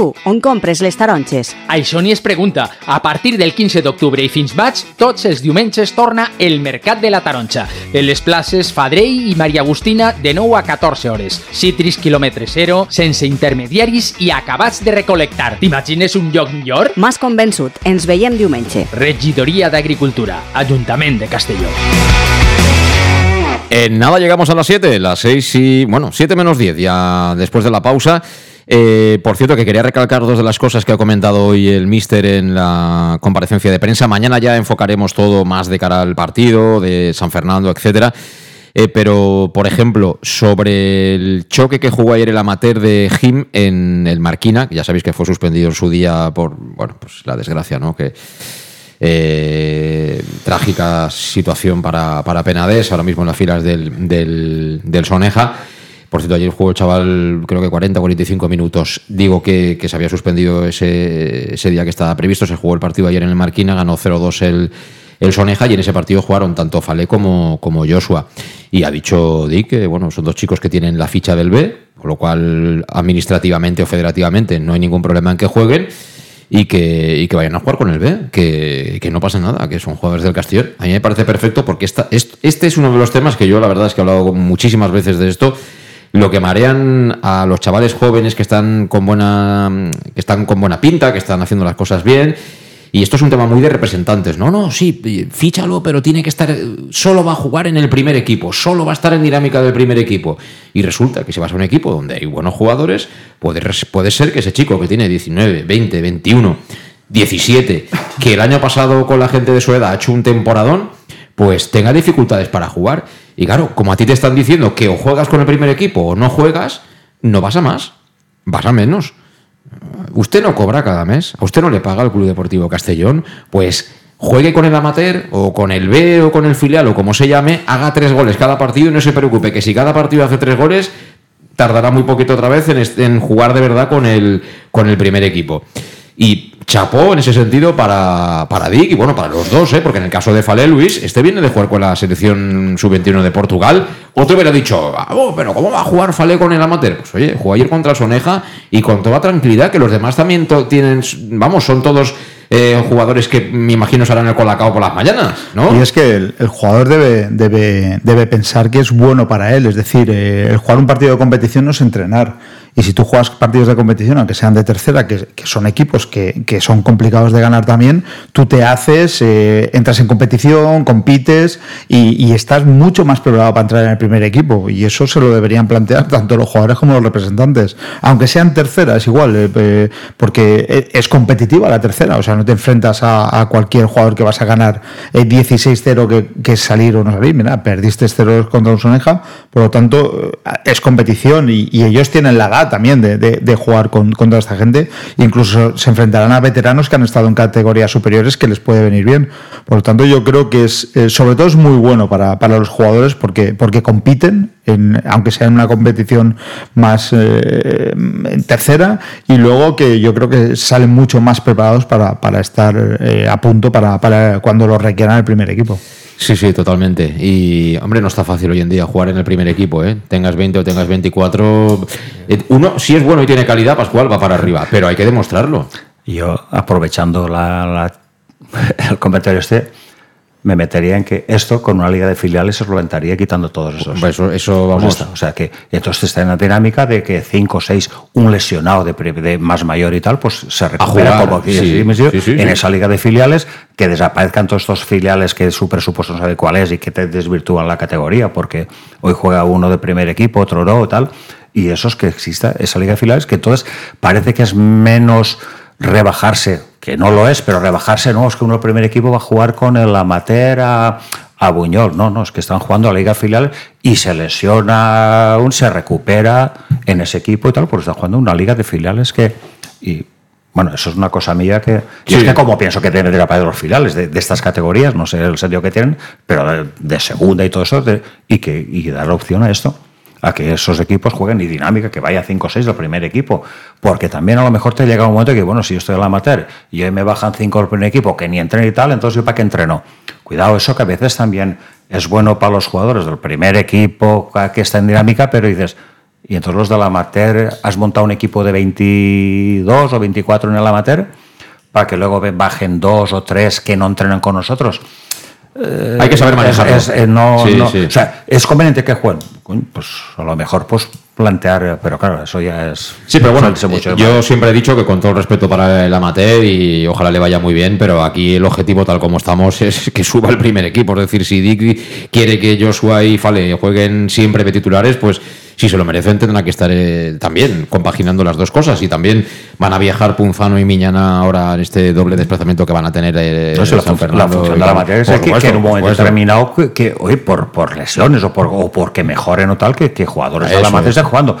Tu, on compres les taronges? Això ni es pregunta. A partir del 15 d'octubre i fins maig, tots els diumenges torna el Mercat de la Taronja. En les places Fadrell i Maria Agustina de 9 a 14 hores. Citris quilòmetre zero, sense intermediaris i acabats de recolectar. T'imagines un lloc millor? M'has convençut. Ens veiem diumenge. Regidoria d'Agricultura, Ajuntament de Castelló. En nada llegamos a las 7, las 6 y, bueno, 7 menos 10, ya después de la pausa. Eh, por cierto, que quería recalcar dos de las cosas que ha comentado hoy el Mister en la comparecencia de prensa. Mañana ya enfocaremos todo más de cara al partido, de San Fernando, etcétera. Eh, pero, por ejemplo, sobre el choque que jugó ayer el amateur de Jim en el Marquina, que ya sabéis que fue suspendido en su día por bueno, pues la desgracia, ¿no? Que eh, trágica situación para, para Penades, ahora mismo en las filas del, del, del Soneja. Por cierto, ayer jugó el chaval, creo que 40 45 minutos. Digo que, que se había suspendido ese, ese, día que estaba previsto. Se jugó el partido ayer en el Marquina, ganó 0-2 el, el Soneja y en ese partido jugaron tanto Falé como, como Joshua. Y ha dicho Dick que bueno, son dos chicos que tienen la ficha del B, con lo cual administrativamente o federativamente no hay ningún problema en que jueguen y que, que vayan a jugar con el B, que, que, no pasa nada, que son jugadores del Castellón. A mí me parece perfecto porque esta, este es uno de los temas que yo la verdad es que he hablado muchísimas veces de esto lo que marean a los chavales jóvenes que están con buena que están con buena pinta, que están haciendo las cosas bien. Y esto es un tema muy de representantes. No, no, sí, fíchalo, pero tiene que estar. Solo va a jugar en el primer equipo, solo va a estar en dinámica del primer equipo. Y resulta que si vas a un equipo donde hay buenos jugadores, puede, puede ser que ese chico que tiene 19, 20, 21, 17, que el año pasado con la gente de su edad ha hecho un temporadón, pues tenga dificultades para jugar. Y claro, como a ti te están diciendo que o juegas con el primer equipo o no juegas, no vas a más, vas a menos. Usted no cobra cada mes, a usted no le paga el Club Deportivo Castellón, pues juegue con el amateur o con el B o con el filial o como se llame, haga tres goles cada partido y no se preocupe que si cada partido hace tres goles, tardará muy poquito otra vez en, en jugar de verdad con el, con el primer equipo. Y chapó en ese sentido para, para Dick y bueno, para los dos, ¿eh? porque en el caso de Falé Luis, este viene de jugar con la selección sub-21 de Portugal. Otro hubiera dicho, ah, oh, pero ¿cómo va a jugar Falé con el amateur? Pues oye, jugó ayer contra Soneja y con toda tranquilidad, que los demás también tienen, vamos, son todos eh, jugadores que me imagino serán el colacao por las mañanas, ¿no? Y es que el, jugador debe, debe, debe, pensar que es bueno para él, es decir, eh, el jugar un partido de competición no es entrenar. Y si tú juegas partidos de competición, aunque sean de tercera, que, son equipos que, que, son complicados de ganar también, tú te haces, eh, entras en competición, compites y, estás mucho más preparado para entrar en el primer equipo. Y eso se lo deberían plantear tanto los jugadores como los representantes. Aunque sean tercera, es igual, eh, eh, porque es competitiva la tercera. O sea, no te enfrentas a, cualquier jugador que vas a ganar 16-0 que, que, salir o no salir. Mira, perdiste 0 contra un Soneja, por lo tanto, es competición y, ellos tienen la también de, de, de jugar con, con, toda esta gente. Incluso se enfrentarán a veteranos que han estado en categorías superiores que les puede venir bien. Por lo tanto, yo creo que es, eh, sobre todo es muy bueno para, para los jugadores porque, porque compiten, en, aunque sea en una competición más eh, en tercera, y luego que yo creo que salen mucho más preparados para, para estar eh, a punto para, para cuando lo requieran el primer equipo. Sí, sí, totalmente. Y, hombre, no está fácil hoy en día jugar en el primer equipo, ¿eh? Tengas 20 o tengas 24. Uno, si es bueno y tiene calidad, Pascual va para arriba, pero hay que demostrarlo. Yo, aprovechando la, el comentario este, me metería en que esto con una liga de filiales se solventaría quitando todos esos. Eso, eso vamos. Pues o sea que entonces está en la dinámica de que 5 o 6, un lesionado de, de, más mayor y tal, pues se recupera jugar, como aquí sí, sí, sí, en esa liga de filiales, que desaparezcan todos estos filiales que su presupuesto no sabe cuál es y que te desvirtúan la categoría, porque hoy juega uno de primer equipo, otro no, tal, y eso es que exista esa liga de filiales, que entonces parece que es menos rebajarse, que no lo es, pero rebajarse no, es que uno del primer equipo va a jugar con el amateur a, a Buñol, no, no, es que están jugando a la liga filial y se lesiona, un, se recupera en ese equipo y tal, porque están jugando una liga de filiales que... Y, bueno, eso es una cosa mía que... Sí. es que como pienso que tienen de la de los filiales de, de, estas categorías, no sé el sentido que tienen, pero de, de segunda y todo eso, de, y que y dar la opción a esto a que esos equipos jueguen y dinámica, que vaya 5 o 6 del primer equipo. Porque también a lo mejor te llega un momento que, bueno, si yo estoy la amateur y hoy me bajan 5 del primer equipo, que ni entreno y tal, entonces yo para qué entreno. Cuidado, eso que a veces también es bueno para los jugadores del primer equipo que está en dinámica, pero dices, y entonces los del amateur, has montado un equipo de 22 o 24 en el amateur para que luego bajen dos o tres que no entrenan con nosotros. Hay que saber manejarlo. Es, es- no- Sí, no- sí. O sea, es conveniente que jueguen. Pues a lo mejor pues plantear, pero claro, eso ya es. Sí, pero bueno, mucho eh, yo siempre he dicho que con todo el respeto para el amateur y ojalá le vaya muy bien, pero aquí el objetivo tal como estamos es que suba el primer equipo. Es decir, si Dick quiere que Joshua y Fale jueguen siempre de titulares, pues si se lo merecen tendrán que estar eh, también compaginando las dos cosas y también van a viajar Punzano y Miñana ahora en este doble desplazamiento que van a tener eh, No sé, la, San la Fernando función y de la materia es que, en un momento determinado, que, que, oye, por, por lesiones o, por, o porque mejoren o tal, que, que jugadores de la materia es. estén jugando.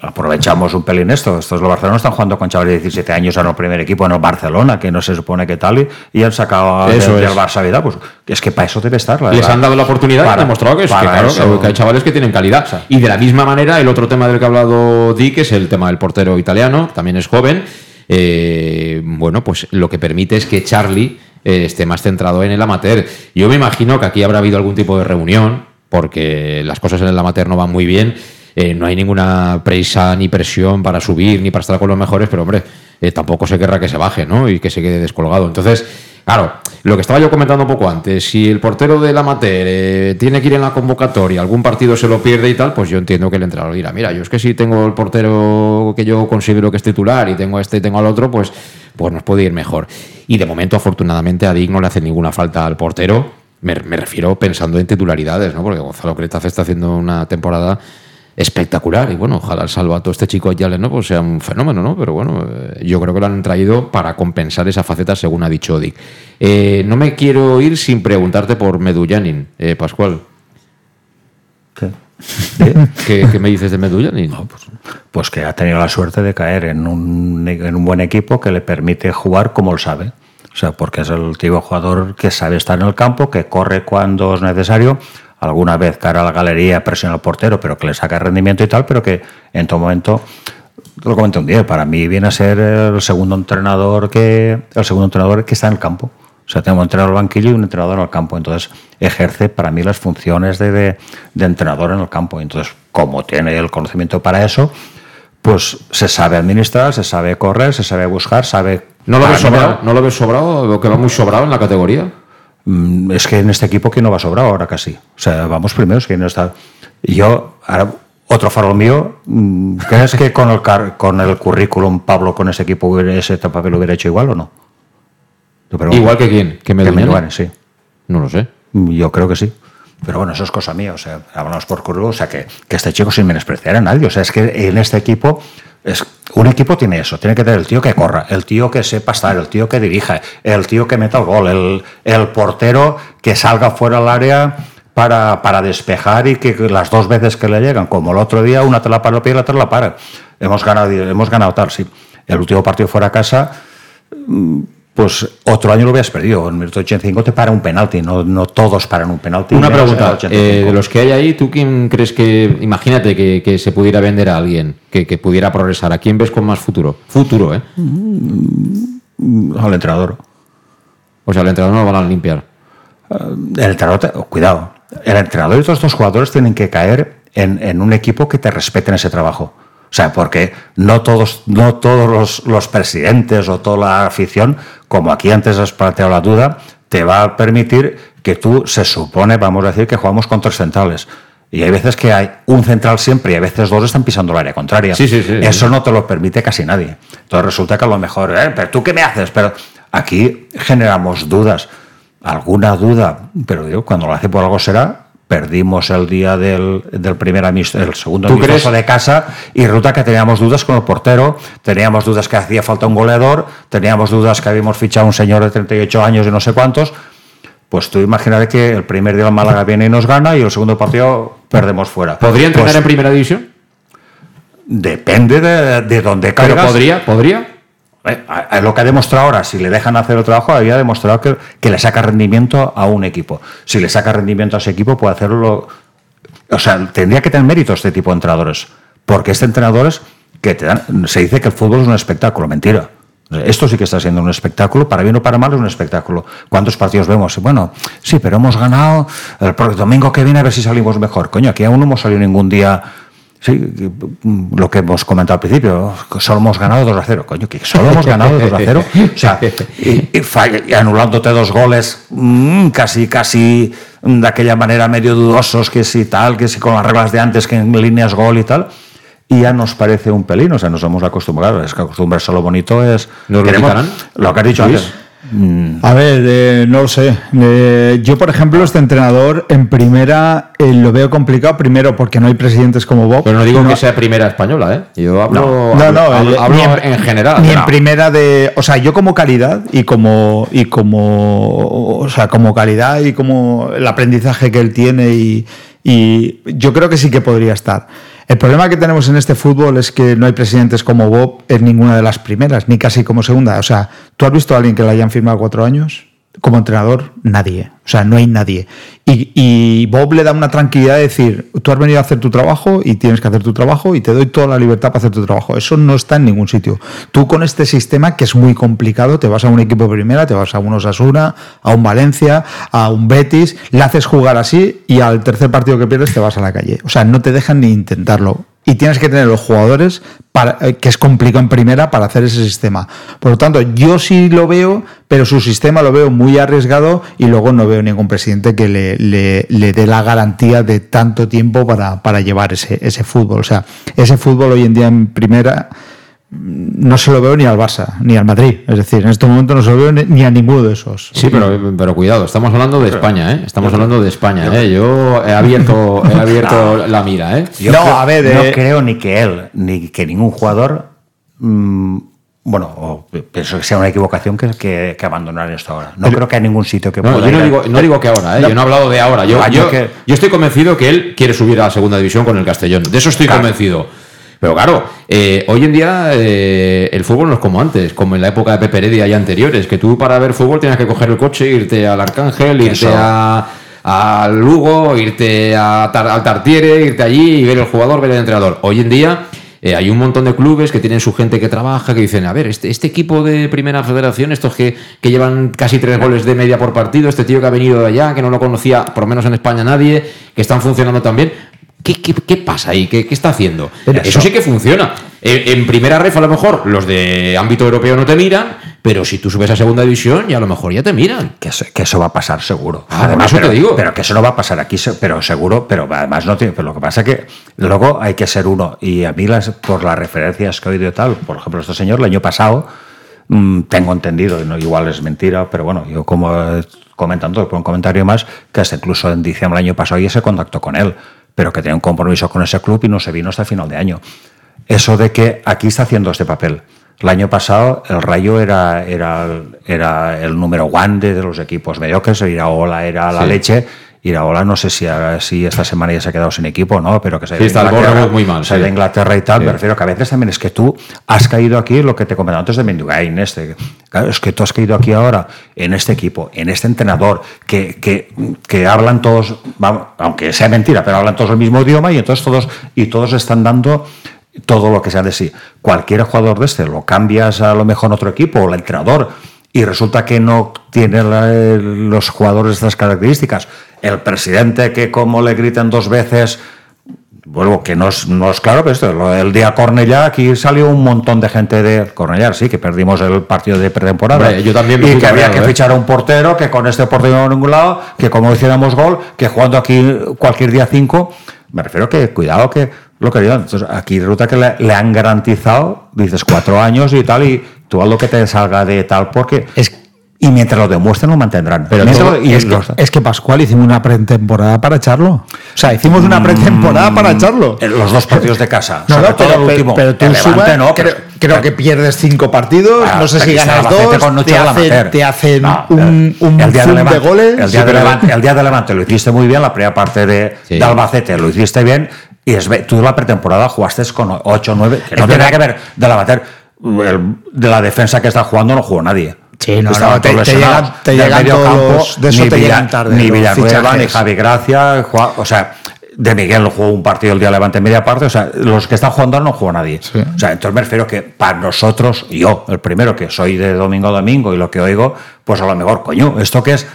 Aprovechamos un pelín esto. Estos los Barcelona están jugando con chavales de 17 años en el primer equipo en el Barcelona, que no se supone que tal, y, y han sacado Eso del es. del Barça vida. Pues es que para eso debe estar. la Les verdad. han dado la oportunidad y Para- han demostrado que, es, que, claro, eso- que hay chavales que tienen calidad. Y de la misma manera, el otro tema del que ha hablado Dick es el tema del portero italiano, también es joven. Eh, bueno, pues lo que permite es que Charlie eh, esté más centrado en el amateur. Yo me imagino que aquí habrá habido algún tipo de reunión, porque las cosas en el amateur no van muy bien. Eh, no hay ninguna prisa ni presión para subir ni para estar con los mejores, pero hombre, eh, tampoco se querrá que se baje, ¿no? Y que se quede descolgado. Entonces, claro, lo que estaba yo comentando un poco antes, si el portero del amateur eh, tiene que ir en la convocatoria, algún partido se lo pierde y tal, pues yo entiendo que el entrenador dirá, mira, yo es que si tengo el portero que yo considero que es titular y tengo a este y tengo al otro, pues, pues nos puede ir mejor. Y de momento, afortunadamente, a Dick no le hace ninguna falta al portero. Me, refiero pensando en titularidades, ¿no? Porque Gonzalo Cretaz está haciendo una temporada espectacular y bueno, ojalá el Salvato, este chico ya ¿no? pues sea un fenómeno, ¿no? Pero bueno, eh, yo creo que lo han traído para compensar esa faceta según ha dicho Dick. Eh, no me quiero ir sin preguntarte por Medullanin, eh, Pascual. ¿Qué, qué me dices de Medullanin? Pues que ha tenido la suerte de caer en un, en un buen equipo que le permite jugar como él sabe. O sea, porque es el tipo de jugador que sabe estar en el campo, que corre cuando es necesario, alguna vez cara a la galería, presiona al portero, pero que le saca rendimiento y tal, pero que en todo momento, lo comenté un día, para mí viene a ser el segundo entrenador que, el segundo entrenador que está en el campo. O sea, tenemos un entrenador al banquillo y un entrenador en el campo. Entonces, ejerce para mí las funciones de, de, de entrenador en el campo. Entonces, como tiene el conocimiento para eso, pues se sabe administrar, se sabe correr, se sabe buscar, sabe... ¿No lo ves sobrado? ¿No lo ves sobrado? ¿O que va muy sobrado en la categoría? Mm, Es que en este equipo que no va sobrado ahora casi. O sea, vamos primeros que no está. Y yo, ahora, otro farol mío, mm, ¿crees que con el, car- con el currículum Pablo con ese equipo ese papel lo hubiera hecho igual o no? ¿Igual que quién? ¿Que Medullanin? Medullanin, sí. No lo sé. Yo creo que sí. Pero bueno, eso es cosa mía. O sea, hablamos por currículum. O sea, que, que este chico sin menospreciar a nadie. O sea, es que en este equipo. Es, un equipo tiene eso, tiene que tener el tío que corra, el tío que sepa estar, el tío que dirija, el tío que meta el gol, el, el portero que salga fuera del área para, para despejar y que las dos veces que le llegan, como el otro día, una te la para y la otra la para. Hemos ganado, hemos ganado tal, sí. El último partido fuera a casa, pues otro año lo hubieras perdido. En el minuto 85 te para un penalti, no, no todos paran un penalti. Una pregunta, 85. eh, de los que hay ahí, ¿tú quién crees que, imagínate que, que se pudiera vender a alguien, que, que pudiera progresar? ¿A quién ves con más futuro? Futuro, ¿eh? Mm, Al entrenador. O sea, el entrenador no lo van a limpiar. El entrenador, oh, cuidado, el entrenador y todos estos jugadores tienen que caer en, en un equipo que te respete en ese trabajo. O sea, porque no todos, no todos los, los presidentes o toda la afición, como aquí antes has planteado la duda, te va a permitir que tú, se supone, vamos a decir, que jugamos con tres centrales. Y hay veces que hay un central siempre y a veces dos están pisando el área contraria. Sí, sí, sí, Eso no te lo permite casi nadie. Entonces resulta que a lo mejor, "Eh, pero tú qué me haces? Pero aquí generamos dudas. Alguna duda, pero digo, cuando lo hace por algo será. Perdimos el día del, del primer amistoso, el segundo ¿Tú amistoso de casa y resulta que teníamos dudas con el portero, teníamos dudas que hacía falta un goleador, teníamos dudas que habíamos fichado a un señor de 38 años y no sé cuántos. Pues tú imaginaré que el primer día el Málaga viene y nos gana y el segundo partido perdemos fuera. ¿Podría entrenar Pues en primera división? Depende de, de dónde Pero caigas. podría, podría. Eh, a- a Lo que ha demostrado ahora, si le dejan hacer el trabajo, había demostrado que, que le saca rendimiento a un equipo. Si le saca rendimiento a ese equipo, puede hacerlo O sea, tendría que tener mérito este tipo de entrenadores. Porque este entrenadores que te se dice que el fútbol es un espectáculo, mentira. Esto sí que está siendo un espectáculo, para bien o para mal es un espectáculo. ¿Cuántos partidos vemos? Bueno, sí, pero hemos ganado el domingo que viene a ver si salimos mejor. Coño, aquí aún no hemos salido ningún día. Sí, lo que hemos comentado al principio, solo hemos ganado 2 a 0. Coño, que solo hemos ganado 2 a 0. O sea, y, y fall- y anulándote dos goles mm, casi, casi de aquella manera medio dudosos, que si tal, que si con las reglas de antes, que en líneas gol y tal. Y ya nos parece un pelín, o sea, nos hemos acostumbrado. Es que acostumbrarse a lo bonito es. ¿Nos lo queremos-? Lo que has dicho antes. Mm, A ver, eh, no lo sé. Eh, yo, por ejemplo, este entrenador en primera eh, lo veo complicado, primero porque no hay presidentes como Bob. Pero no digo No- que sea primera española, ¿eh? Yo hablo, No, hablo, no, hablo- eh, hablo en, general. Ni en primera de. O sea, yo como calidad y como. Y como. O sea, como calidad y como el aprendizaje que él tiene y. y yo creo que sí que podría estar. El problema que tenemos en este fútbol es que no hay presidentes como Bob en ninguna de las primeras, ni casi como segunda. O sea, ¿tú has visto a alguien que le hayan firmado cuatro años? Como entrenador, nadie. O sea, no hay nadie. Y, Bob le da una tranquilidad de decir, tú has venido a hacer tu trabajo y tienes que hacer tu trabajo y te doy toda la libertad para hacer tu trabajo. Eso no está en ningún sitio. Tú con este sistema, que es muy complicado, te vas a un equipo de primera, te vas a un Osasuna, a un Valencia, a un Betis, le haces jugar así y al tercer partido que pierdes te vas a la calle. O sea, no te dejan ni intentarlo. Y tienes que tener los jugadores, para, eh, que es complicado en primera, para hacer ese sistema. Por lo tanto, yo sí lo veo, pero su sistema lo veo muy arriesgado y luego no veo ningún presidente que le, le- le dé la garantía de tanto tiempo para, para llevar ese, ese fútbol. O sea, ese fútbol hoy en día en primera no se lo veo ni al Barça, ni al Madrid. Es decir, en este momento no se lo veo ni, a ninguno de esos. Sí, pero, pero cuidado, estamos hablando de España, ¿eh? Estamos hablando de España, ¿eh? Yo he abierto, he abierto la mira, ¿eh? Yo No, creo- a ver, no eh, creo ni que él, ni que ningún jugador. mm, bueno, o pienso que sea una equivocación que, que, que abandonar esto ahora. No creo que hay ningún sitio que No, pueda yo no ir a- digo, no digo que ahora, ¿eh? yo no he hablado de ahora. Yo, Ah, yo, yo que- yo estoy convencido que él quiere subir a la segunda división con el Castellón. De eso estoy Claro. convencido. Pero claro, eh, hoy en día eh, el fútbol no es como antes, como en la época de Pepe Heredia y anteriores, que tú para ver fútbol tienes que coger el coche, irte al Arcángel, irte a, a Lugo, irte a Tar- al Tartiere, irte allí y ver el jugador, ver el entrenador. Hoy en día eh, hay un montón de clubes que tienen su gente que trabaja, que dicen, a ver, este, este equipo de primera federación, estos que, que llevan casi tres goles de media por partido, este tío que ha venido de allá, que no lo conocía, por lo menos en España nadie, que están funcionando también. ¿Qué, qué, qué pasa ahí? ¿Qué, qué está haciendo? Eso, sí que funciona. En primera ref a lo mejor los de ámbito europeo no te miran, pero si tú subes a segunda división ya a lo mejor ya te miran. Que eso, que eso va a pasar seguro. Ah, por eso pero, te digo. pero que eso no va a pasar aquí, pero seguro, pero además no tiene. Pero lo que pasa es que luego hay que ser uno. Y a mí, las, por las referencias que he oído y tal, por ejemplo, este señor el año pasado, mm, tengo entendido, no, igual es mentira, pero bueno, yo como eh, comentando por un comentario más, que hasta incluso en diciembre del año pasado ya se contactó con él, pero que tenía un compromiso con ese club y no se vino hasta final de año. Eso de que aquí está haciendo este papel. El año pasado el Rayo era, era, era el número one de, de los equipos mediocres, Iraola era la Sí. leche. Iraola no sé si, ahora- si esta semana ya se ha quedado sin equipo o no, pero que se Sí, está el muy mal, se sí. de Inglaterra y tal, Sí. me refiero que a veces también es que tú has caído aquí, lo que te comentaba antes de Mendugain, este, claro, es que tú has caído aquí ahora en este equipo, en este entrenador, que, que, que hablan todos, vamos, aunque sea mentira, pero hablan todos el mismo idioma y entonces todos, y todos están dando todo lo que sea de sí. Cualquier jugador de este lo cambias a lo mejor en otro equipo o el entrenador y resulta que no tiene la- los jugadores estas características. El presidente que como le gritan dos veces, bueno, que no es, no es claro, pero esto, lo del día Cornellá, aquí salió un montón de gente de Cornellá, sí, que perdimos el partido de pretemporada. Yo también y que había que ¿eh? fichar a un portero, que con este portero no ningún lado, que como hiciéramos gol, que jugando aquí cualquier día cinco. Me refiero que, cuidado que lo que digo, entonces aquí resulta que le, le han garantizado, dices, cuatro años y tal, y tú haz lo que te salga de tal, porque. y mientras lo demuestren, lo mantendrán. Pero Mientras todo- lo- y es, que, es Pascual hicimos una pretemporada para echarlo. O sea, hicimos una pretemporada para echarlo. en los dos partidos de casa. No, sobre no, todo pero, el último. pero tú subas, no, creo, creo que pierdes cinco partidos, Ah, no sé si ganas dos, con te Noche hacen, te hacen No, un, un el día de, goles. El día, de Levante, el día de Levante lo hiciste muy bien, la primera parte de, Sí. de Albacete lo hiciste bien. Y es, tú la pretemporada jugaste con 8 o 9, que no Es tiene nada verdad. que ver de la. El- de la defensa que está jugando no jugó nadie. Sí, no, no, te- te llegan- te llegan todos campo, los- de eso ni te Villa- llegan tarde, Ni Villanueva, ni. Javi Gracia, o sea, de Miguel jugó un partido el día Levante en media parte, o sea, los que están jugando no juega nadie. O sea, entonces me refiero que para nosotros, yo, el primero que soy de domingo a domingo y lo que oigo, pues a lo mejor, coño, ¿esto qué es?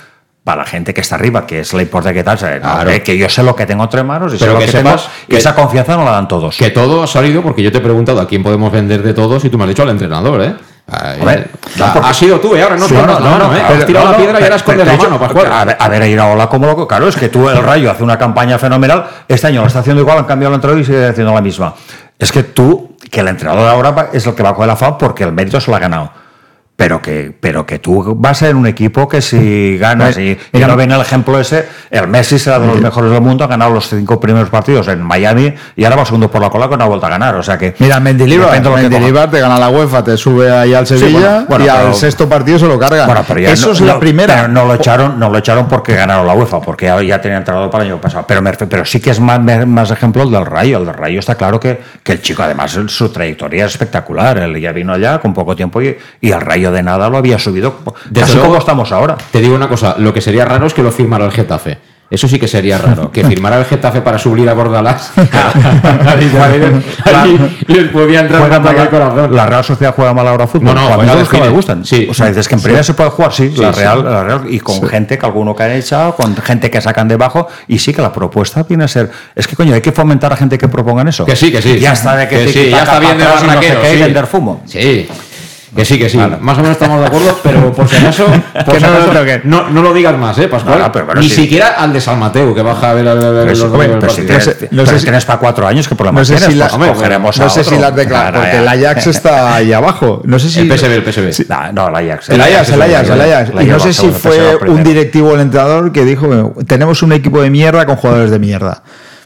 Para la gente que está arriba, que es la importancia que tal. No, Claro. eh, que yo sé lo que tengo entre manos y Pero sé lo que que, tengo, y que- esa confianza no la dan todos. Que todo ha salido porque yo te he preguntado a quién podemos vender de todos y tú me has dicho al entrenador, ¿eh? Ay, A ver, no, porque- ha sido tú, ¿eh? Ahora no Sí, escondas la mano, ¿eh? pero- Has tirado no, la no, piedra y ahora escondes la mano, Pascual. A ver, a ver, Iraola como loco. Claro, es que tú, el Rayo, hace una campaña fenomenal. Este año lo está haciendo igual, han cambiado el entrenador y sigue haciendo la misma. Es que tú, que el entrenador ahora es el que va a coger la fama porque el mérito se lo ha ganado. Pero que, pero que tú vas en un equipo que si ganas y, y Mira, no ven el ejemplo ese, el Messi será de los mejores del mundo, ha ganado los cinco primeros partidos en Miami y ahora va segundo por la cola con una vuelta a ganar. O sea que. Mira, Mendilibar, Mendilibar te gana la UEFA, te sube ahí al Sí, Sevilla bueno, bueno, y pero- al sexto partido se lo carga. Bueno, pero ya Eso no- es la no- primera. pero no lo echaron, no lo echaron porque ganaron la UEFA, porque ya, ya tenían entrenador para el año pasado. Pero, me pero sí que es más, más ejemplo el del Rayo. El del Rayo está claro que, que el chico, además, su trayectoria es espectacular. Él ya vino allá con poco tiempo y, y el Rayo de nada lo había subido. Desde Casi como estamos ahora. Te digo una cosa, lo que sería raro es que lo firmara el Getafe. Eso sí que sería raro, que firmara el Getafe para subir a Bordalás. les podía entrar corazón. la Real Sociedad juega mal ahora fútbol. No, no, de los que me gustan. Sí. O sea, dices que en primera se puede jugar, sí, Sí, la, sí. Real, la Real, y con gente que alguno que han echado, con gente que sacan debajo, y sí que la propuesta viene a ser. Es que coño, hay que fomentar a gente que propongan eso. Que sí, que sí. Ya está de que, Que sí, ya está bien de no sé sí. vender fumo. Sí. Que sí, que sí. Más o menos estamos de acuerdo, pero por si acaso, por Que si no acaso, no, no lo digas más, ¿eh, Pascual? No, no, pero bueno, Ni sí. siquiera al de San Mateo, que baja a ver, a ver, a ver Pero, los pero si tienes, no sé si si- tienes para cuatro años, ¿qué problema No sé si la- Pues cogeremos no sé si las declara, Claro, porque ya. el Ajax está ahí abajo. No sé si. El PSV, el PSV. Sí. No, no, el Ajax. El Ajax, el Ajax, el Ajax. La Y no sé si fue un directivo o el entrenador que dijo: Tenemos un equipo de mierda con jugadores de mierda.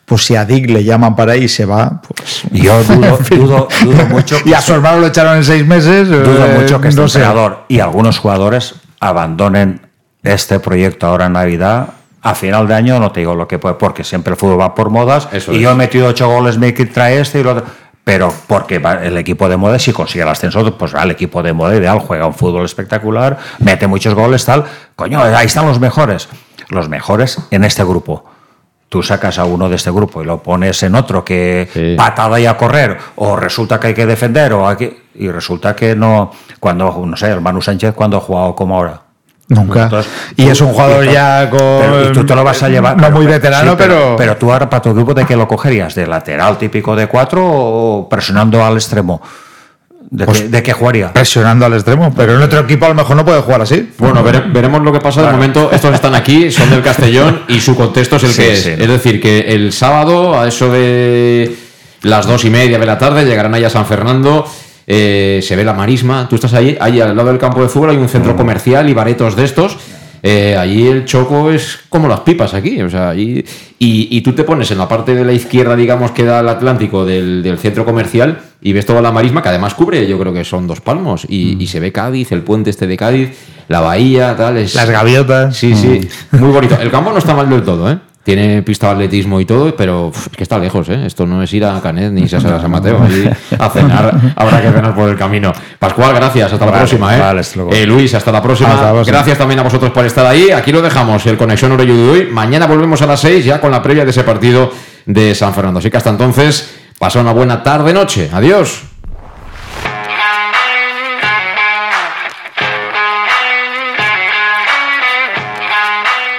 Pues si a Dick le llaman para ahí y se va, pues. Yo dudo, dudo, dudo mucho. Y a su hermano lo echaron en seis meses. Dudo eh, mucho que este no sé. entrenador y algunos jugadores abandonen este proyecto ahora en Navidad. A final de año no te digo lo que puede, porque siempre el fútbol va por modas. Eso y es. yo he metido ocho goles, me trae este y lo otro. Pero porque el equipo de moda, si consigue el ascenso, pues va, el equipo de moda ideal, juega un fútbol espectacular, mete muchos goles, tal. Coño, ahí están los mejores. Los mejores en este grupo. Tú sacas a uno de este grupo y lo pones en otro que Sí. patada y a correr, o resulta que hay que defender, o hay que- y resulta que no. Cuando, no sé, el Manu Sánchez, cuando ha jugado como ahora. Nunca. Entonces, y tú- es un jugador y ya con. pero- y tú te lo vas a llevar. No pero- muy veterano, sí, pero. Pero tú ahora para tu grupo, ¿de qué lo cogerías? ¿De lateral típico de cuatro o presionando al extremo? ¿De, Pues- qué, de qué jugaría? presionando al extremo. Pero en otro equipo a lo mejor no puede jugar así. Bueno, vere- veremos lo que pasa. De momento, estos están aquí, son del Castellón y su contexto es el Sí, que es. sí. Es decir, que el sábado, a eso de las dos y media de la tarde, llegarán ahí a San Fernando. eh, se ve la marisma. Tú estás ahí, ahí al lado del campo de fútbol, hay un Mm. centro comercial y baretos de estos. Eh, allí el choco es como las pipas aquí. O sea, allí- y, y tú te pones en la parte de la izquierda, digamos, que da al Atlántico del, del centro comercial y ves toda la marisma, que además cubre, yo creo que son dos palmos. Y, Mm. y se ve Cádiz, el puente este de Cádiz, la bahía, tal. Es, Las gaviotas. Sí, sí, muy bonito. El campo no está mal del todo, ¿eh? Tiene pista de atletismo y todo, pero es que está lejos, ¿eh? Esto no es ir a Canet ni a San Mateo. Allí a cenar, habrá que cenar por el camino. Pascual, gracias. Hasta la Vale, próxima, ¿eh? vale. Eh, Luis, hasta la próxima. Hasta la próxima. Gracias también a vosotros por estar ahí. Aquí lo dejamos, el Conexión Orello de hoy. Mañana volvemos a las 6 ya con la previa de ese partido de San Fernando. Así que hasta entonces, pasa una buena tarde-noche. Adiós.